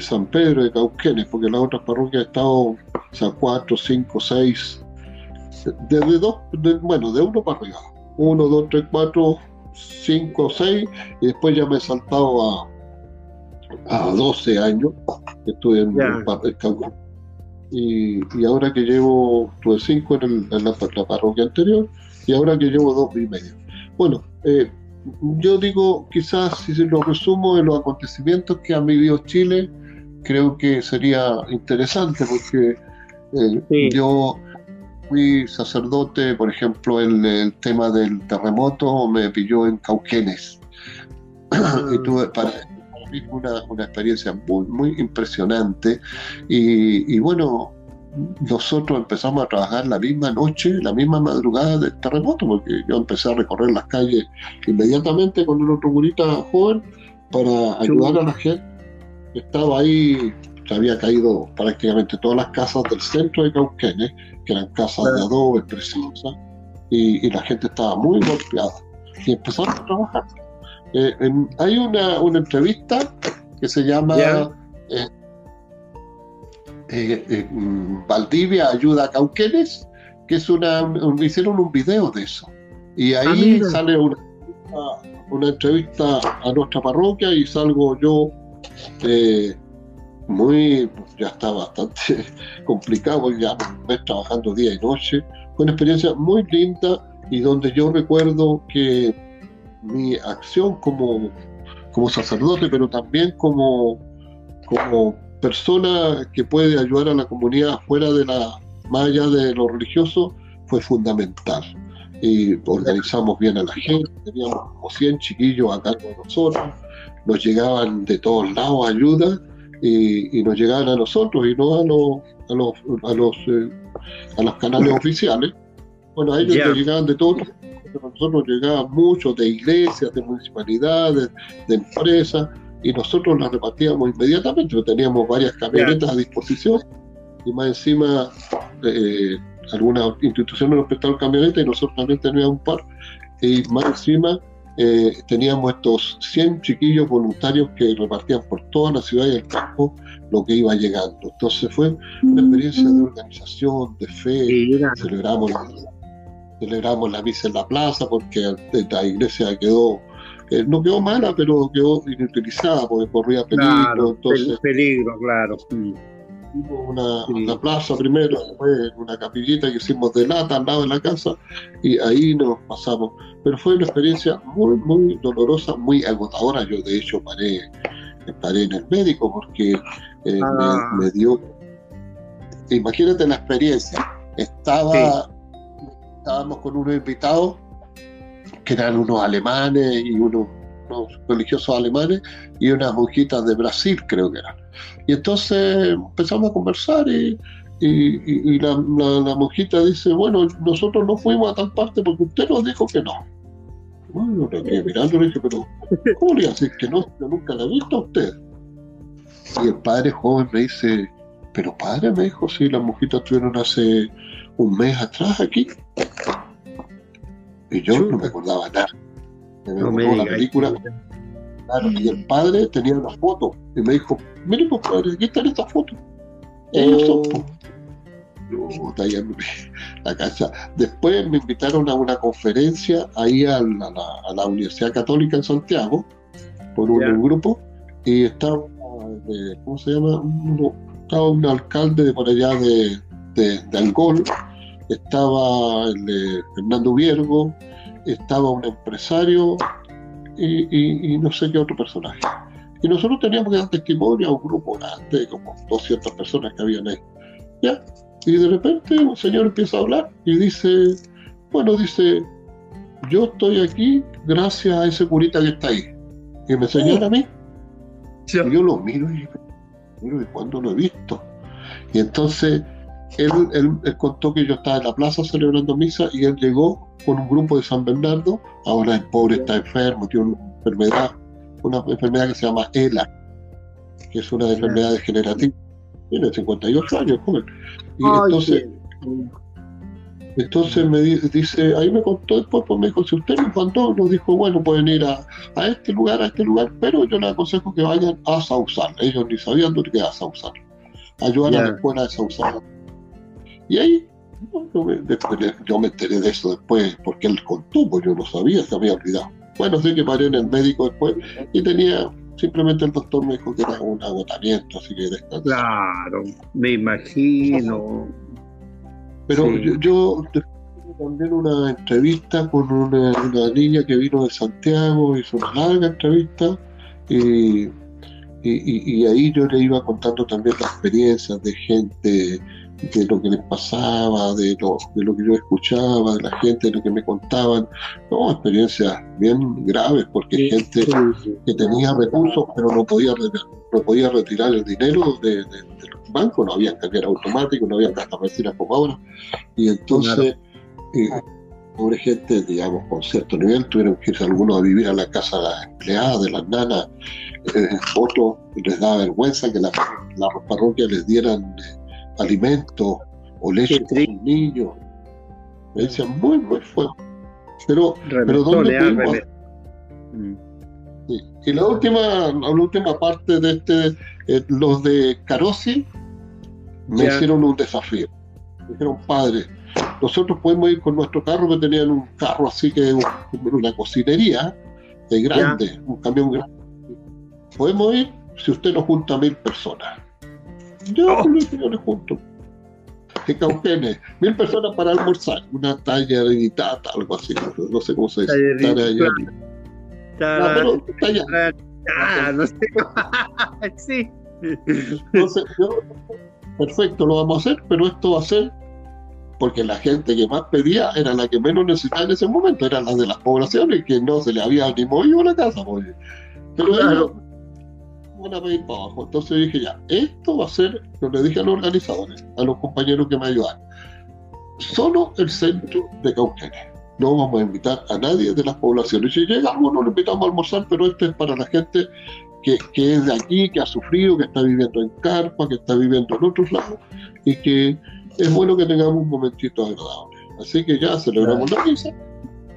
San Pedro de Cauquenes, porque las otras parroquias he estado, o sea, cuatro, cinco, seis, desde dos, bueno, de uno para arriba. Uno, dos, tres, cuatro, 5 o 6 y después ya me he saltado a, a 12 años estuve en el Cancún. Y, y, ahora que llevo, tuve 5 en, la, parroquia anterior y ahora que llevo 2 y medio. Bueno, eh, yo digo, quizás si lo resumo en los acontecimientos que ha vivido Chile, creo que sería interesante porque eh, yo fui sacerdote, por ejemplo, el, el, tema del terremoto me pilló en Cauquenes. y ah. tuve para, mí una, una, experiencia muy, muy impresionante. Y, y, bueno, nosotros empezamos a trabajar la misma noche, la misma madrugada del terremoto, porque yo empecé a recorrer las calles inmediatamente con un otro curita joven para ayudar a la gente que estaba ahí. Se había caído prácticamente todas las casas del centro de Cauquenes, que eran casas de adobe preciosas, y, la gente estaba muy golpeada. Y empezamos a trabajar. Eh, hay una, una, entrevista que se llama eh, eh, mm, Valdivia ayuda a Cauquenes, que es una, hicieron un video de eso. Y ahí ah, sale una, una, entrevista a nuestra parroquia y salgo yo eh, muy, ya está bastante complicado, ya me trabajando día y noche. Fue una experiencia muy linda y donde yo recuerdo que mi acción como, como sacerdote, pero también como, como persona que puede ayudar a la comunidad fuera de la, más allá de lo religioso, fue fundamental. Y organizamos bien a la gente, teníamos como 100 chiquillos a cargo de nosotros, nos llegaban de todos lados ayuda y, nos llegaban a nosotros y no a los, a los, a los, eh, a los canales oficiales. Bueno, a ellos nos llegaban de todos nosotros nos llegaban muchos de iglesias, de municipalidades, de empresas, y nosotros las repartíamos inmediatamente, teníamos varias camionetas a disposición y más encima eh, algunas instituciones nos prestaron camionetas y nosotros también teníamos un par y más encima eh, teníamos estos 100 chiquillos voluntarios que repartían por toda la ciudad y el campo lo que iba llegando. Entonces fue una experiencia de organización, de fe, celebramos, celebramos la misa en la plaza porque la iglesia quedó no quedó mala, pero quedó inutilizada porque corría peligro. Claro, entonces, peligro, claro. Una, una, plaza primero, después una capillita que hicimos de lata al lado de la casa y ahí nos pasamos. Pero fue una experiencia muy, muy dolorosa, muy agotadora. Yo de hecho paré, paré en el médico porque eh, ah. me, dio... Imagínate la experiencia. Estaba, Estábamos con unos invitados que eran unos alemanes y unos, religiosos alemanes y unas monjitas de Brasil, creo que eran. Y entonces empezamos a conversar y, y, la, monjita dice, bueno, nosotros no fuimos a tal parte porque usted nos dijo que no. Bueno, yo quedé mirando y dije, pero ¿cómo le decir que no? Yo nunca la he visto a usted. Y el padre joven me dice, pero padre, me dijo, sí, las monjitas estuvieron hace un mes atrás aquí. Y yo no me acordaba nada. Me la película. y el padre tenía una foto y me dijo, mire pues padre, aquí están estas fotos. Ellos son, oh. la casa. Después me invitaron a una conferencia ahí a la, Universidad Católica en Santiago, por un, grupo, y estaba, eh, ¿cómo se llama? Estaba un alcalde de por allá de, de, de Angol, estaba el Fernando Viergo, estaba un empresario y, no sé qué otro personaje. Y nosotros teníamos que dar testimonio a un grupo grande, como 200 personas que habían ahí. ¿Ya? Y de repente un señor empieza a hablar y dice, bueno, dice, yo estoy aquí gracias a ese curita que está ahí. Y me señala a mí. Y yo lo miro y miro, ¿y cuándo lo he visto? Y entonces él, él, contó que yo estaba en la plaza celebrando misa y él llegó con un grupo de San Bernardo. Ahora el pobre está enfermo, tiene una enfermedad, una enfermedad que se llama ELA, que es una enfermedad degenerativa. Tiene 58 años, joven. Y entonces, entonces me dice, ahí me contó después, pues me dijo, si usted nos mandó, nos dijo, bueno, pueden ir a, a, este lugar, a este lugar, pero yo les aconsejo que vayan a Sausal. Ellos ni sabían dónde queda Sausal. Ayudan a la escuela de Sausal y ahí yo me, yo me enteré de eso después, porque él contó, pues yo no sabía, se había olvidado. Bueno, sí que paré en el médico después y tenía, simplemente el doctor me dijo que era un agotamiento, así que descansé. Claro, me imagino. Pero yo, yo también una entrevista con una, niña que vino de Santiago, hizo una larga entrevista y, y, y, ahí yo le iba contando también las experiencias de gente de lo que les pasaba, de lo, de lo que yo escuchaba, de la gente, de lo que me contaban. No, experiencias bien graves, porque gente que tenía recursos, pero no podía, no podía retirar el dinero de, los bancos, no había cambiar automático, no había cajas vecinas como ahora. Y entonces, eh, pobre gente, digamos, con cierto nivel, tuvieron que irse algunos a vivir a la casa de las empleadas, de las nanas. Eh, otros les daba vergüenza que las la parroquias les dieran. Eh, alimentos o leche para un niño. Me decían muy, muy fuerte. Pero, pero ¿dónde mm. Y la última, la última parte de este, eh, los de Carosi me hicieron un desafío. Me dijeron, padre, nosotros podemos ir con nuestro carro, que tenían un carro así que una cocinería de grande, un camión grande. Podemos ir si usted nos junta a mil personas. Yo, oh. yo le junto. Que Cauquenes, mil personas para almorzar, una talla de tata, algo así, no sé cómo se dice. Talla no, pero talla. Ah, no sé sí. Entonces, yo, perfecto, lo vamos a hacer, pero esto va a ser porque la gente que más pedía era la que menos necesitaba en ese momento, era la de las poblaciones que no se le había ni movido la casa. Pues. Pero claro van a pedir para abajo. Entonces dije, ya, esto va a ser, lo le dije a los organizadores, a los compañeros que me ayudan, solo el centro de Cauquenes. No vamos a invitar a nadie de las poblaciones. Si llega alguno, lo invitamos a almorzar, pero esto es para la gente que, que, es de aquí, que ha sufrido, que está viviendo en carpa, que está viviendo en otros lados, y que es bueno que tengamos un momentito agradable. Así que ya celebramos la misa.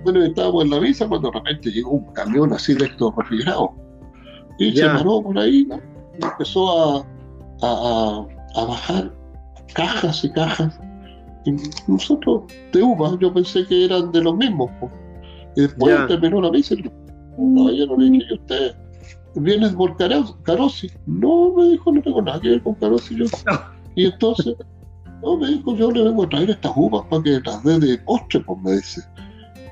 Bueno, estábamos en la misa cuando de repente llegó un camión así de estos refrigerados y se paró por ahí y empezó a, a, bajar cajas y cajas. Y nosotros, de uva, yo pensé que eran de los mismos. Y después terminó la misa y caballero le dije, ¿usted viene por Carosi? No, me dijo, no tengo nada que ver con Carosi yo. Y entonces, no, me dijo, yo le vengo a traer estas uvas para que las dé de postre, pues me dice.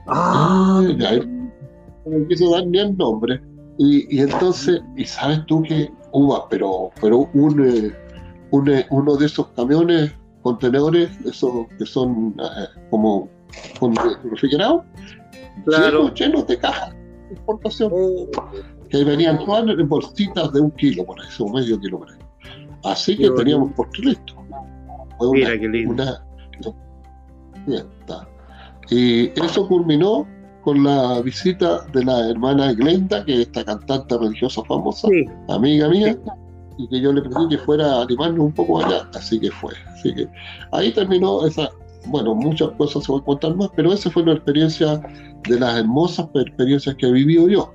Ah, ya, no me quiso dar ni el nombre. Y, entonces, y sabes tú que uva, pero, pero un, eh, eh, uno de esos camiones, contenedores, esos que son eh, como refrigerados, claro. llenos, de cajas de exportación, oh. que venían todas en bolsitas de un kilo por eso, medio kilo por ahí. Así que teníamos por listo. Mira qué lindo. Una, y eso culminó con la visita de la hermana Glenda, que es esta cantante religiosa famosa, amiga mía, y que yo le pedí que fuera a animarnos un poco allá, así que fue. Así que ahí terminó esa, bueno, muchas cosas se van a contar más, pero esa fue una experiencia de las hermosas experiencias que he vivido yo.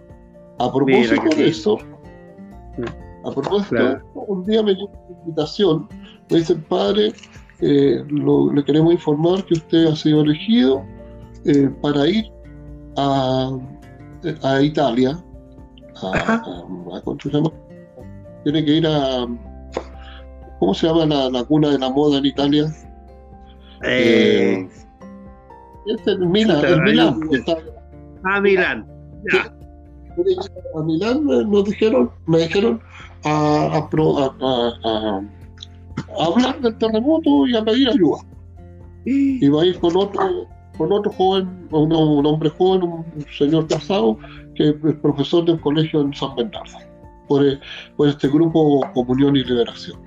A propósito de eso, a propósito, un día me dio una invitación, me dice, padre, eh, le queremos informar que usted ha sido elegido eh, para ir a, Italia, a, tiene que ir a, ¿cómo se llama la, cuna de la moda en Italia? Eh, este es Milán, el Milán. a Milán. A Milán nos dijeron, me dijeron a, a, hablar del terremoto y a pedir ayuda. Y va a ir con otro con otro joven, un, hombre joven, un señor casado, que es profesor de un colegio en San Bernardo, por, eh, por este grupo Comunión y Liberación.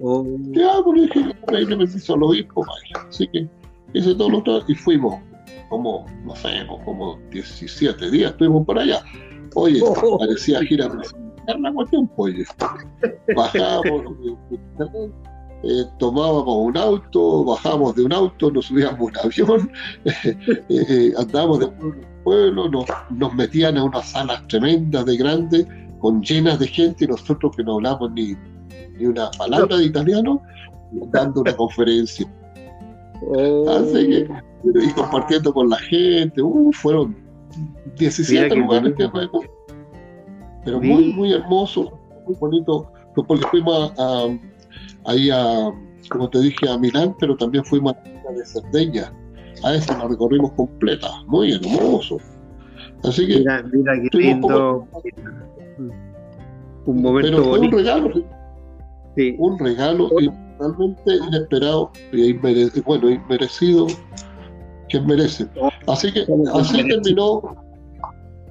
Oh. Ya, pues dije, ahí le bendice al obispo, vaya. Así que hice todo lo otro y fuimos, como, no sé, como 17 días estuvimos por allá. Oye, oh. parecía gira la cuestión, pues. Bajamos, eh, tomábamos un auto, bajábamos de un auto, nos subíamos a un avión, eh, eh, andábamos de pueblo en pueblo, nos, nos, metían a unas salas tremendas de grandes, con llenas de gente, y nosotros que no hablamos ni, ni una palabra de italiano, dando una conferencia. Oh. Así que, y compartiendo con la gente, uh, fueron 17 lugares que pero muy, muy hermoso, muy bonito, porque fuimos a ahí a, como te dije, a Milán, pero también fuimos a la de Cerdeña. A esa la recorrimos completa, muy hermoso. Así que. Mira, mira qué lindo. Un, momento pero fue un regalo. Sí. Un regalo. realmente inesperado y bueno, inmerecido que merece. Así que así terminó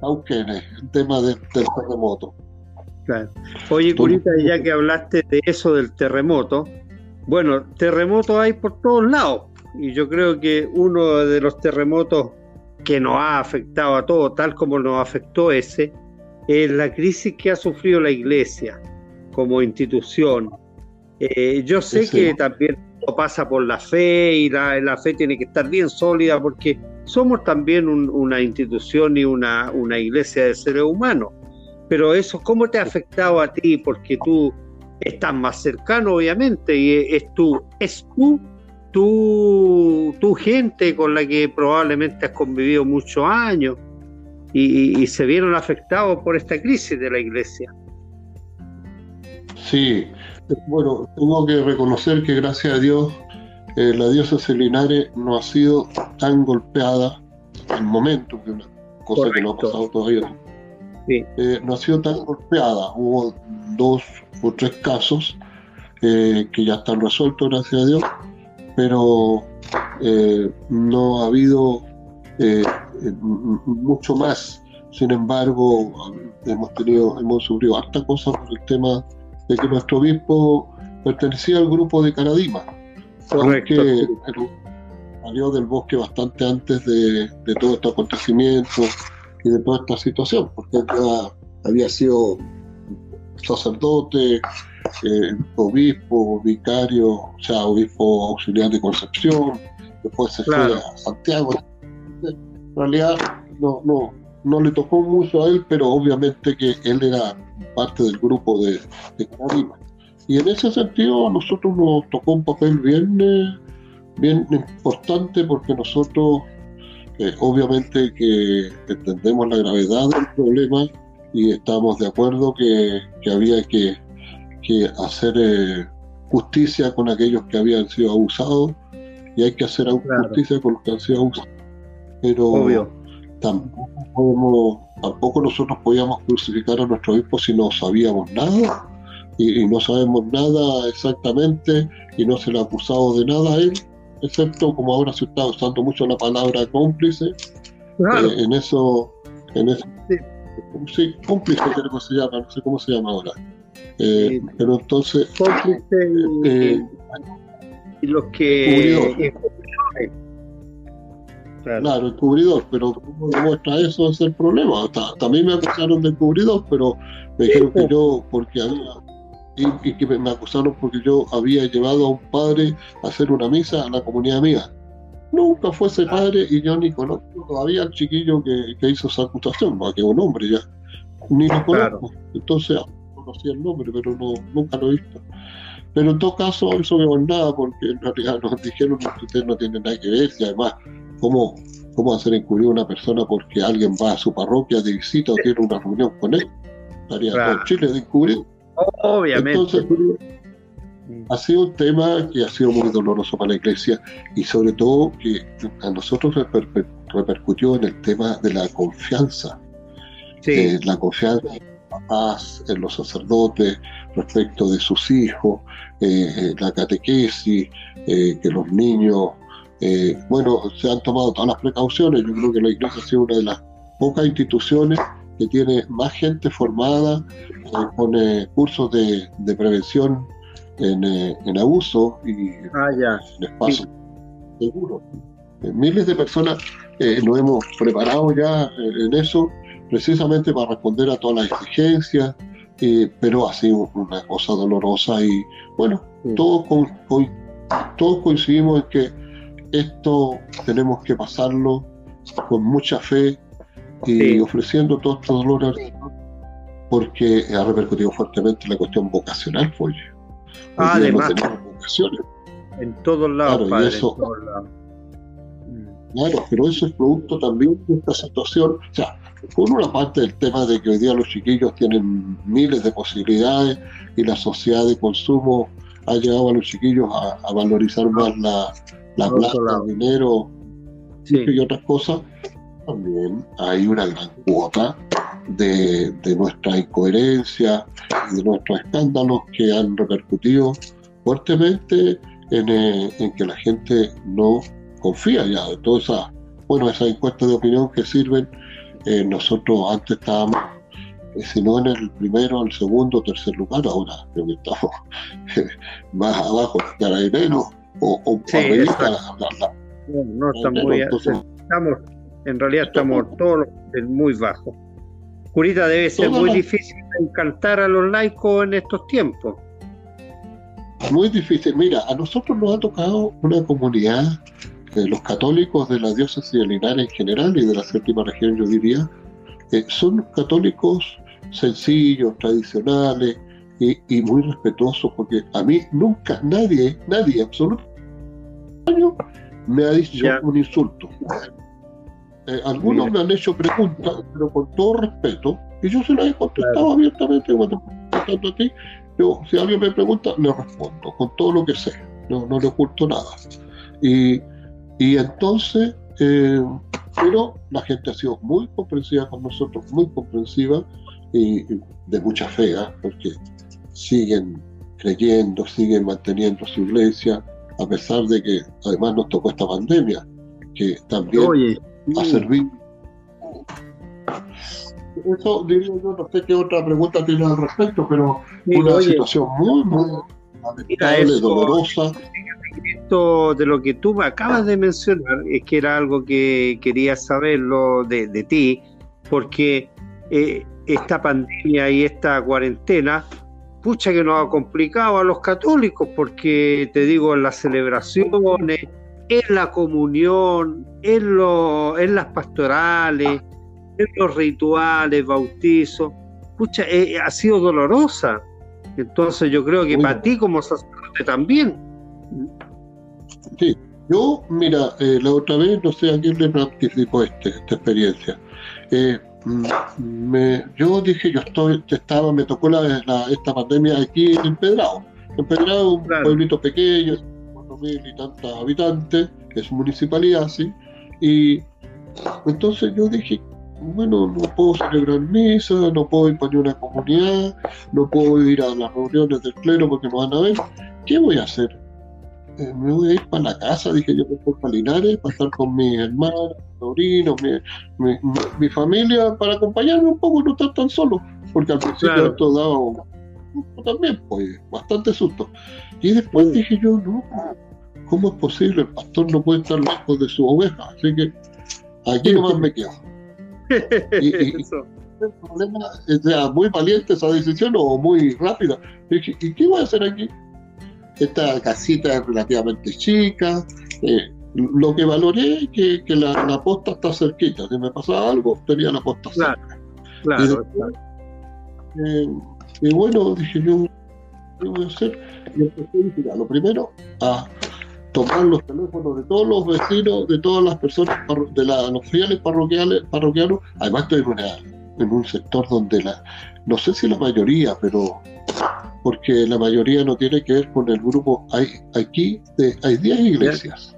aunque el tema del, terremoto. Claro. Oye, Curita, ya que hablaste de eso del terremoto, bueno, terremotos hay por todos lados y yo creo que uno de los terremotos que nos ha afectado a todos, tal como nos afectó ese, es la crisis que ha sufrido la Iglesia como institución. Eh, yo sé que también pasa por la fe y la, fe tiene que estar bien sólida porque somos también una institución y una, una iglesia de seres humanos. Pero eso, ¿cómo te ha afectado a ti? Porque tú estás más cercano, obviamente, y es tú, es tú, tu, tu gente con la que probablemente has convivido muchos años y, se vieron afectados por esta crisis de la iglesia. Sí, bueno, tengo que reconocer que gracias a Dios eh, la diosa Linares no ha sido tan golpeada en momento, que una cosa que no ha pasado todavía. Eh, no ha sido tan golpeada. Hubo dos o tres casos eh, que ya están resueltos, gracias a Dios, pero no ha habido mucho más. Sin embargo, hemos tenido, hemos sufrido harta cosa por el tema de que nuestro obispo pertenecía al grupo de Caradima, Correcto. aunque salió del bosque bastante antes de, todo este acontecimiento y de toda esta situación, porque él había sido sacerdote, eh, obispo, vicario, o sea, obispo auxiliar de Concepción, después se fue a Santiago. En realidad no, no, no le tocó mucho a él, pero obviamente que él era parte del grupo de, de Y en ese sentido a nosotros nos tocó un papel bien, eh, bien importante porque nosotros eh, obviamente que entendemos la gravedad del problema y estamos de acuerdo que, había que, hacer eh, justicia con aquellos que habían sido abusados y hay que hacer justicia con los que han sido abusados. Pero Obvio. tampoco, tampoco nosotros podíamos crucificar a nuestro obispo si no sabíamos nada y, no sabemos nada exactamente y no se le ha acusado de nada a él, excepto como ahora se está usando mucho la palabra cómplice. Eh, en eso, en eso sí. cómplice creo que se llama, no sé cómo se llama ahora. Eh, pero entonces... Cómplice y, eh, los que... Claro. el cubridor, pero ¿cómo demuestra eso? Es el problema. también me acusaron de cubridor, pero me dijeron que yo, porque había, y, que me acusaron porque yo había llevado a un padre a hacer una misa a la comunidad mía. Nunca fue ese padre y yo ni conozco todavía al chiquillo que, hizo esa acusación, que es un hombre ya. Ni lo conozco. Entonces, conocía el nombre, pero no, nunca lo he visto. Pero en todo caso, eso no es nada, porque en realidad nos dijeron que usted no tiene nada que ver, y además ¿Cómo, cómo hacer encubrir a una persona porque alguien va a su parroquia de visita o tiene una reunión con él? Estaría todo Chile. Obviamente. Entonces, ha sido un tema que ha sido muy doloroso para la iglesia y sobre todo que a nosotros repercutió en el tema de la confianza. Sí. Eh, la confianza en los papás, en los sacerdotes, respecto de sus hijos, eh, eh, la catequesis, que los niños eh, bueno, se han tomado todas las precauciones. Yo creo que la Iglesia ha sido una de las pocas instituciones que tiene más gente formada eh, con eh, cursos de, prevención en, abuso y ah, en espacio. Seguro. miles de personas nos hemos preparado ya en eso precisamente para responder a todas las exigencias, pero ha sido una cosa dolorosa y bueno, todos, todos coincidimos en que esto tenemos que pasarlo con mucha fe y ofreciendo todo este dolor porque ha repercutido fuertemente la cuestión vocacional, pues. Ah, además, En todos lados, claro, eso, Claro, pero eso es producto también de esta situación. O sea, por una parte el tema de que hoy día los chiquillos tienen miles de posibilidades y la sociedad de consumo ha llevado a los chiquillos a valorizar más la, la plata, el dinero y otras cosas, también hay una gran cuota de, nuestra incoherencia y de nuestros escándalos que han repercutido fuertemente eh, en, que la gente no confía ya de todas esas, bueno, esas encuestas de opinión que sirven. Eh, nosotros antes estábamos, eh, si no en el primero, el segundo, tercer lugar, ahora creo que estamos más abajo Carabineros o, o sí, no, no estamos, muy, estamos, en realidad estamos todos muy bajos. Curita, debe ser muy difícil encantar a los laicos en estos tiempos. Muy difícil. Mira, a nosotros nos ha tocado una comunidad, de los católicos de la diócesis de Linares en general y de la séptima región, yo diría, son católicos sencillos, tradicionales y, muy respetuosos, porque a mí nunca nadie, nadie, absolutamente, me ha dicho un insulto. Eh, algunos me han hecho preguntas, pero con todo respeto, y yo se las he contestado abiertamente cuando estoy a ti. Yo, si alguien me pregunta, le respondo con todo lo que sé, no, no le oculto nada. Y, y entonces, eh, pero la gente ha sido muy comprensiva con nosotros, muy comprensiva y, de mucha fe, ¿ah? porque siguen creyendo, siguen manteniendo su iglesia, a pesar de que además nos tocó esta pandemia, que también ha servido. Eso diría yo, no sé qué otra pregunta tiene al respecto, pero una situación muy, muy lamentable, dolorosa. Esto de lo que tú me acabas de mencionar es que era algo que quería saberlo de, de ti, porque eh, esta pandemia y esta cuarentena, pucha que nos ha complicado a los católicos, porque te digo, en las celebraciones, en la comunión, en, lo, en las pastorales, en los rituales, bautizos, pucha, eh, ha sido dolorosa. Entonces yo creo que para ti como sacerdote también. Sí, yo, mira, eh, la otra vez, no sé a quién le participó este, esta experiencia. Eh, me, yo dije, yo estoy, estaba, me tocó la, esta pandemia aquí en Empedrado. Empedrado, un pueblito pequeño, mil y tantos habitantes, que es municipalidad, sí. Y entonces yo dije, bueno, no puedo celebrar misa, no puedo ir para una comunidad, no puedo ir a las reuniones del clero porque no van a ver. ¿Qué voy a hacer? Eh, me voy a ir para la casa, dije yo, por Palinares, para estar con mis hermanos, sobrinos, mi, mi, familia, para acompañarme un poco, no estar tan solo, porque al principio esto daba también, pues, bastante susto. Y después dije yo, no, ¿cómo es posible? El pastor no puede estar lejos de su oveja, así que aquí nomás me quedo. Y, el problema, sea, muy valiente esa decisión o muy rápida. Dije, ¿y qué voy a hacer aquí? Esta casita es relativamente chica. Eh, lo que valoré es que, que la, la, posta está cerquita. Si me pasaba algo, tenía la posta cerca. Claro, y, eh, y, bueno, dije yo, ¿qué voy a hacer? Y empecé a lo primero, a tomar los teléfonos de todos los vecinos, de todas las personas, de los fieles parroquiales, parroquianos. Además estoy en, en un sector donde la, no sé si la mayoría, pero porque la mayoría no tiene que ver con el grupo. Hay aquí de, hay 10 iglesias.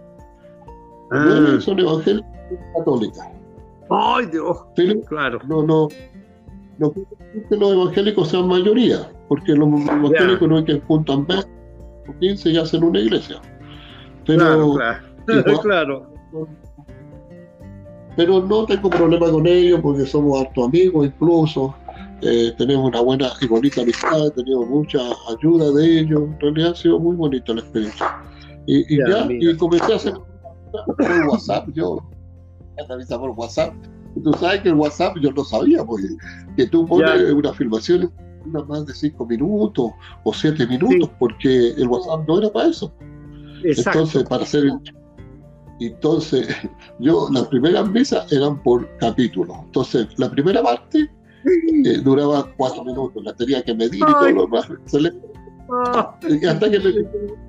Ah. son evangélicas católicas. ¡Ay, Dios! claro. No, no, no que los evangélicos sean mayoría, porque los evangélicos no es que juntan 20 o 15 y hacen una iglesia. Pero, claro, Pero no tengo problema con ellos porque somos hartos amigos incluso. Eh, tenemos una buena y bonita amistad, tenemos mucha ayuda de ellos. En realidad ha sido muy bonita la experiencia. Y, ya, y comencé a hacer por WhatsApp. Yo me por WhatsApp. Y tú sabes que el WhatsApp yo no sabía, porque que tú pones una filmación una más de cinco minutos o siete minutos, porque el WhatsApp no era para eso. Entonces, para hacer Entonces, yo, las primeras mesas eran por capítulo. Entonces, la primera parte eh, duraba cuatro minutos, la tenía que medir y todo lo demás. hasta, que me,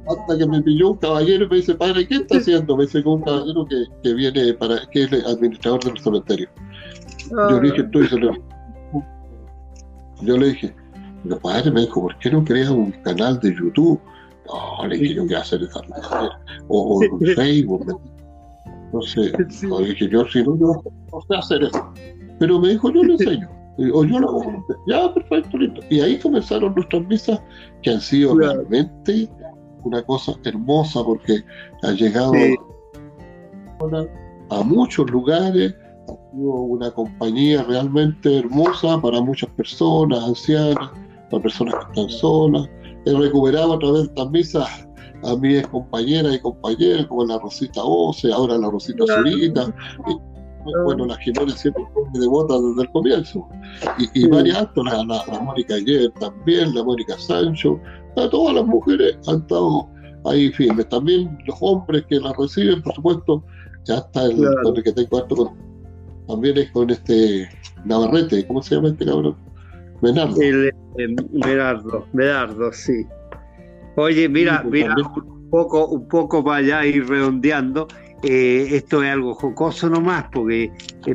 hasta que me pilló un caballero y me dice, padre, ¿qué está haciendo? Me dice un caballero que, que viene para, que es el administrador del cementerio. Yo le dije, estoy Yo le dije, mi padre me dijo, ¿por qué no creas un canal de YouTube? No, le dije yo qué hacer esa O, o en Facebook. Entonces, sí. dije yo, si no, yo no sé hacer eso. Pero me dijo, yo le enseño. O yo lo hago. Ya, perfecto, listo. Y ahí comenzaron nuestras misas que han sido realmente una cosa hermosa porque ha llegado a muchos lugares, ha sido una compañía realmente hermosa para muchas personas, ancianas, para personas que están solas. He recuperado a través de estas misas a mis compañeras y compañeros, como la Rosita Oce, ahora la Rosita Zurita, y, bueno, la Jimena siempre de botas desde el comienzo, y, varias altas, la, la, Mónica Ayer también, la Mónica Sancho, todas las mujeres han estado ahí firmes, también los hombres que la reciben, por supuesto, ya está el, con el que tengo harto con, también es con este Navarrete, ¿cómo se llama este cabrón? Menardo. El, Menardo, sí. Oye, mira, mira, un poco, un poco para allá ir redondeando. Eh, esto es algo jocoso nomás, porque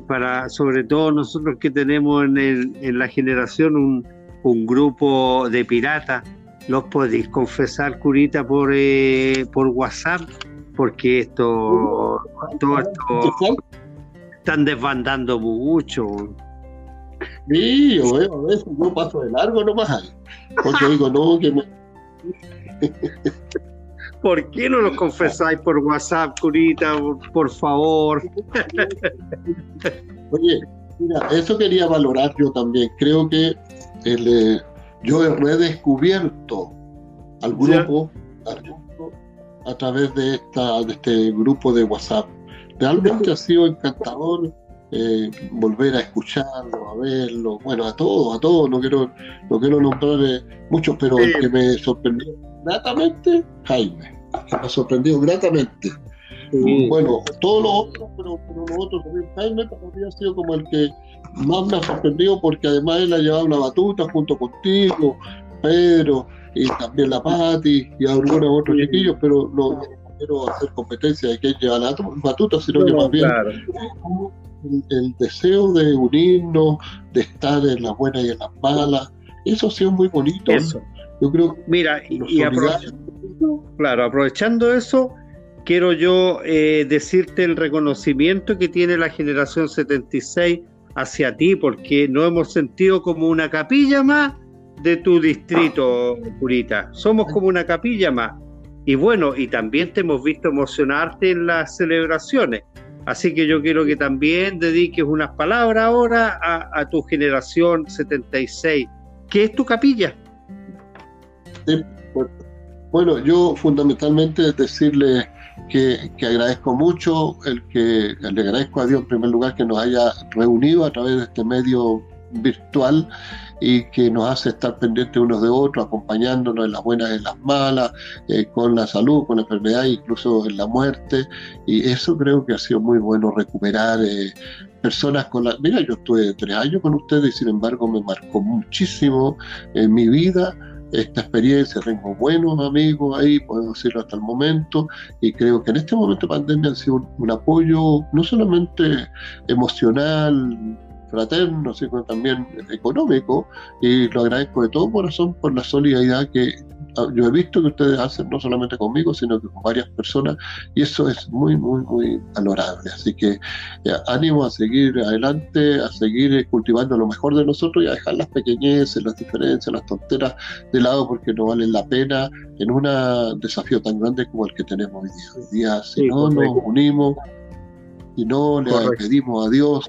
para, sobre todo nosotros que tenemos en, el, en la generación un, un, grupo de piratas, los podéis confesar, curita, por, eh, por WhatsApp, porque esto, todo esto están desbandando mucho. Sí, yo veo eso, yo paso de largo nomás ahí, porque digo, no, que me ¿Por qué no lo confesáis por WhatsApp, Curita? Por, favor. Oye, mira, eso quería valorar yo también. Creo que eh, yo he redescubierto al grupo, a través de, esta, de este grupo de WhatsApp. Realmente ha sido encantador eh, volver a escucharlo, a verlo, bueno, a todos, a todos, no quiero, no quiero nombrar eh, muchos, pero el que me sorprendió gratamente, Jaime, que me ha sorprendido gratamente. Bueno, todos los otros, pero, los otros también, Jaime también ha sido como el que más me ha sorprendido porque además él ha llevado una batuta junto contigo, Pedro, y también la Patti y algunos otros chiquillos, pero no, quiero hacer competencia de quién lleva la batuta, sino que más bien el, deseo de unirnos, de estar en las buenas y en las malas, eso ha sido muy bonito. Eso. Yo creo Mira, y, aprovechando, claro, aprovechando eso, quiero yo eh, decirte el reconocimiento que tiene la generación 76 hacia ti, porque nos hemos sentido como una capilla más de tu distrito, Purita. Somos como una capilla más. Y bueno, y también te hemos visto emocionarte en las celebraciones. Así que yo quiero que también dediques unas palabras ahora a, tu generación 76. ¿Qué es tu capilla? bueno, yo fundamentalmente decirle que, agradezco mucho, el que le agradezco a Dios en primer lugar que nos haya reunido a través de este medio virtual y que nos hace estar pendientes unos de otros, acompañándonos en las buenas y en las malas, eh, con la salud, con la enfermedad, incluso en la muerte. Y eso creo que ha sido muy bueno recuperar eh, personas con la... Mira, yo estuve tres años con ustedes y sin embargo me marcó muchísimo en mi vida esta experiencia, tengo buenos amigos ahí, puedo decirlo hasta el momento, y creo que en este momento de pandemia ha sido un apoyo no solamente emocional, fraterno, sino también económico, y lo agradezco de todo corazón por la solidaridad que ah, yo he visto que ustedes hacen, no solamente conmigo, sino que con varias personas, y eso es muy, muy, muy valorable. Así que eh, ánimo a seguir adelante, a seguir cultivando lo mejor de nosotros y a dejar las pequeñeces, las diferencias, las tonteras de lado, porque no valen la pena en un desafío tan grande como el que tenemos hoy día. Hoy día, si no nos unimos, y no le pedimos a Dios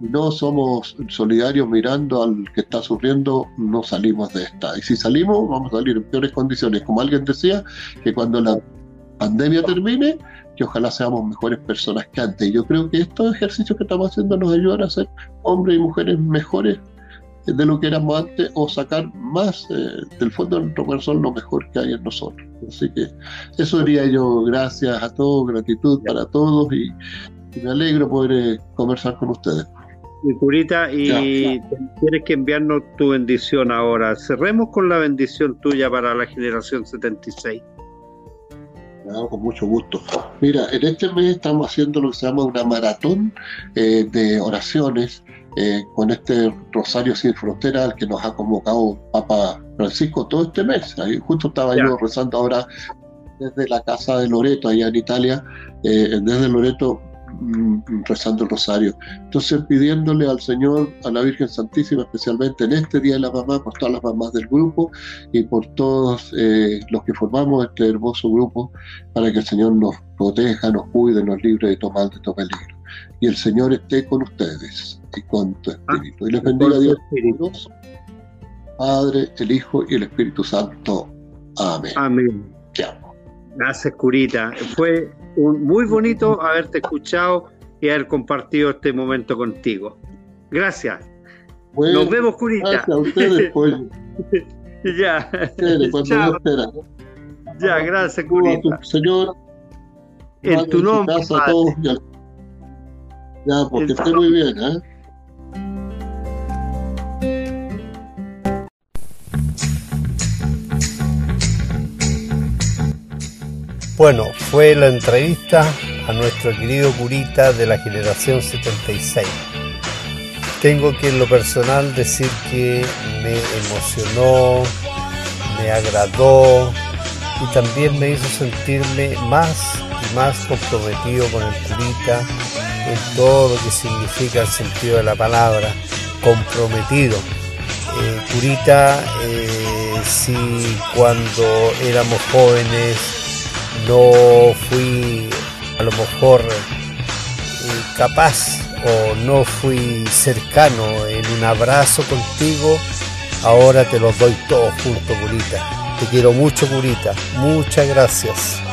no somos solidarios mirando al que está sufriendo, no salimos de esta. Y si salimos, vamos a salir en peores condiciones. Como alguien decía, que cuando la pandemia termine, que ojalá seamos mejores personas que antes. Yo creo que estos ejercicios que estamos haciendo nos ayudan a ser hombres y mujeres mejores de lo que éramos antes o sacar más eh, del fondo de nuestro corazón lo mejor que hay en nosotros. Así que eso diría yo, gracias a todos, gratitud para todos y, me alegro poder eh, conversar con ustedes. Y Curita, y tienes que enviarnos tu bendición ahora. Cerremos con la bendición tuya para la generación 76. con mucho gusto. Mira, en este mes estamos haciendo lo que se llama una maratón eh, de oraciones eh, con este Rosario Sin Frontera al que nos ha convocado Papa Francisco todo este mes. Ahí justo estaba yo rezando ahora desde la casa de Loreto, allá en Italia, eh, desde Loreto rezando el rosario. Entonces pidiéndole al Señor, a la Virgen Santísima, especialmente en este Día de la Mamá, por todas las mamás del grupo y por todos eh, los que formamos este hermoso grupo, para que el Señor nos proteja, nos cuide, nos libre de tomar de todo peligro. Y el Señor esté con ustedes y con tu espíritu. Y les bendiga Dios, Padre, el Hijo y el Espíritu Santo. Amén. Amén. Gracias, Curita. Fue muy bonito haberte escuchado y haber compartido este momento contigo. Gracias. Nos vemos, Curita. Gracias a ustedes, pues. ya. Chao. Ya, gracias, Curita. señor. En tu nombre. ya. ya, porque esté muy bien, ¿eh? Bueno, fue la entrevista a nuestro querido curita de la generación 76. Tengo que en lo personal decir que me emocionó, me agradó y también me hizo sentirme más y más comprometido con el curita en todo lo que significa el sentido de la palabra, comprometido. Eh, curita, eh, si cuando éramos jóvenes no fui a lo mejor eh, capaz o no fui cercano en un abrazo contigo, ahora te los doy todos juntos, Curita. Te quiero mucho, Curita. Muchas gracias.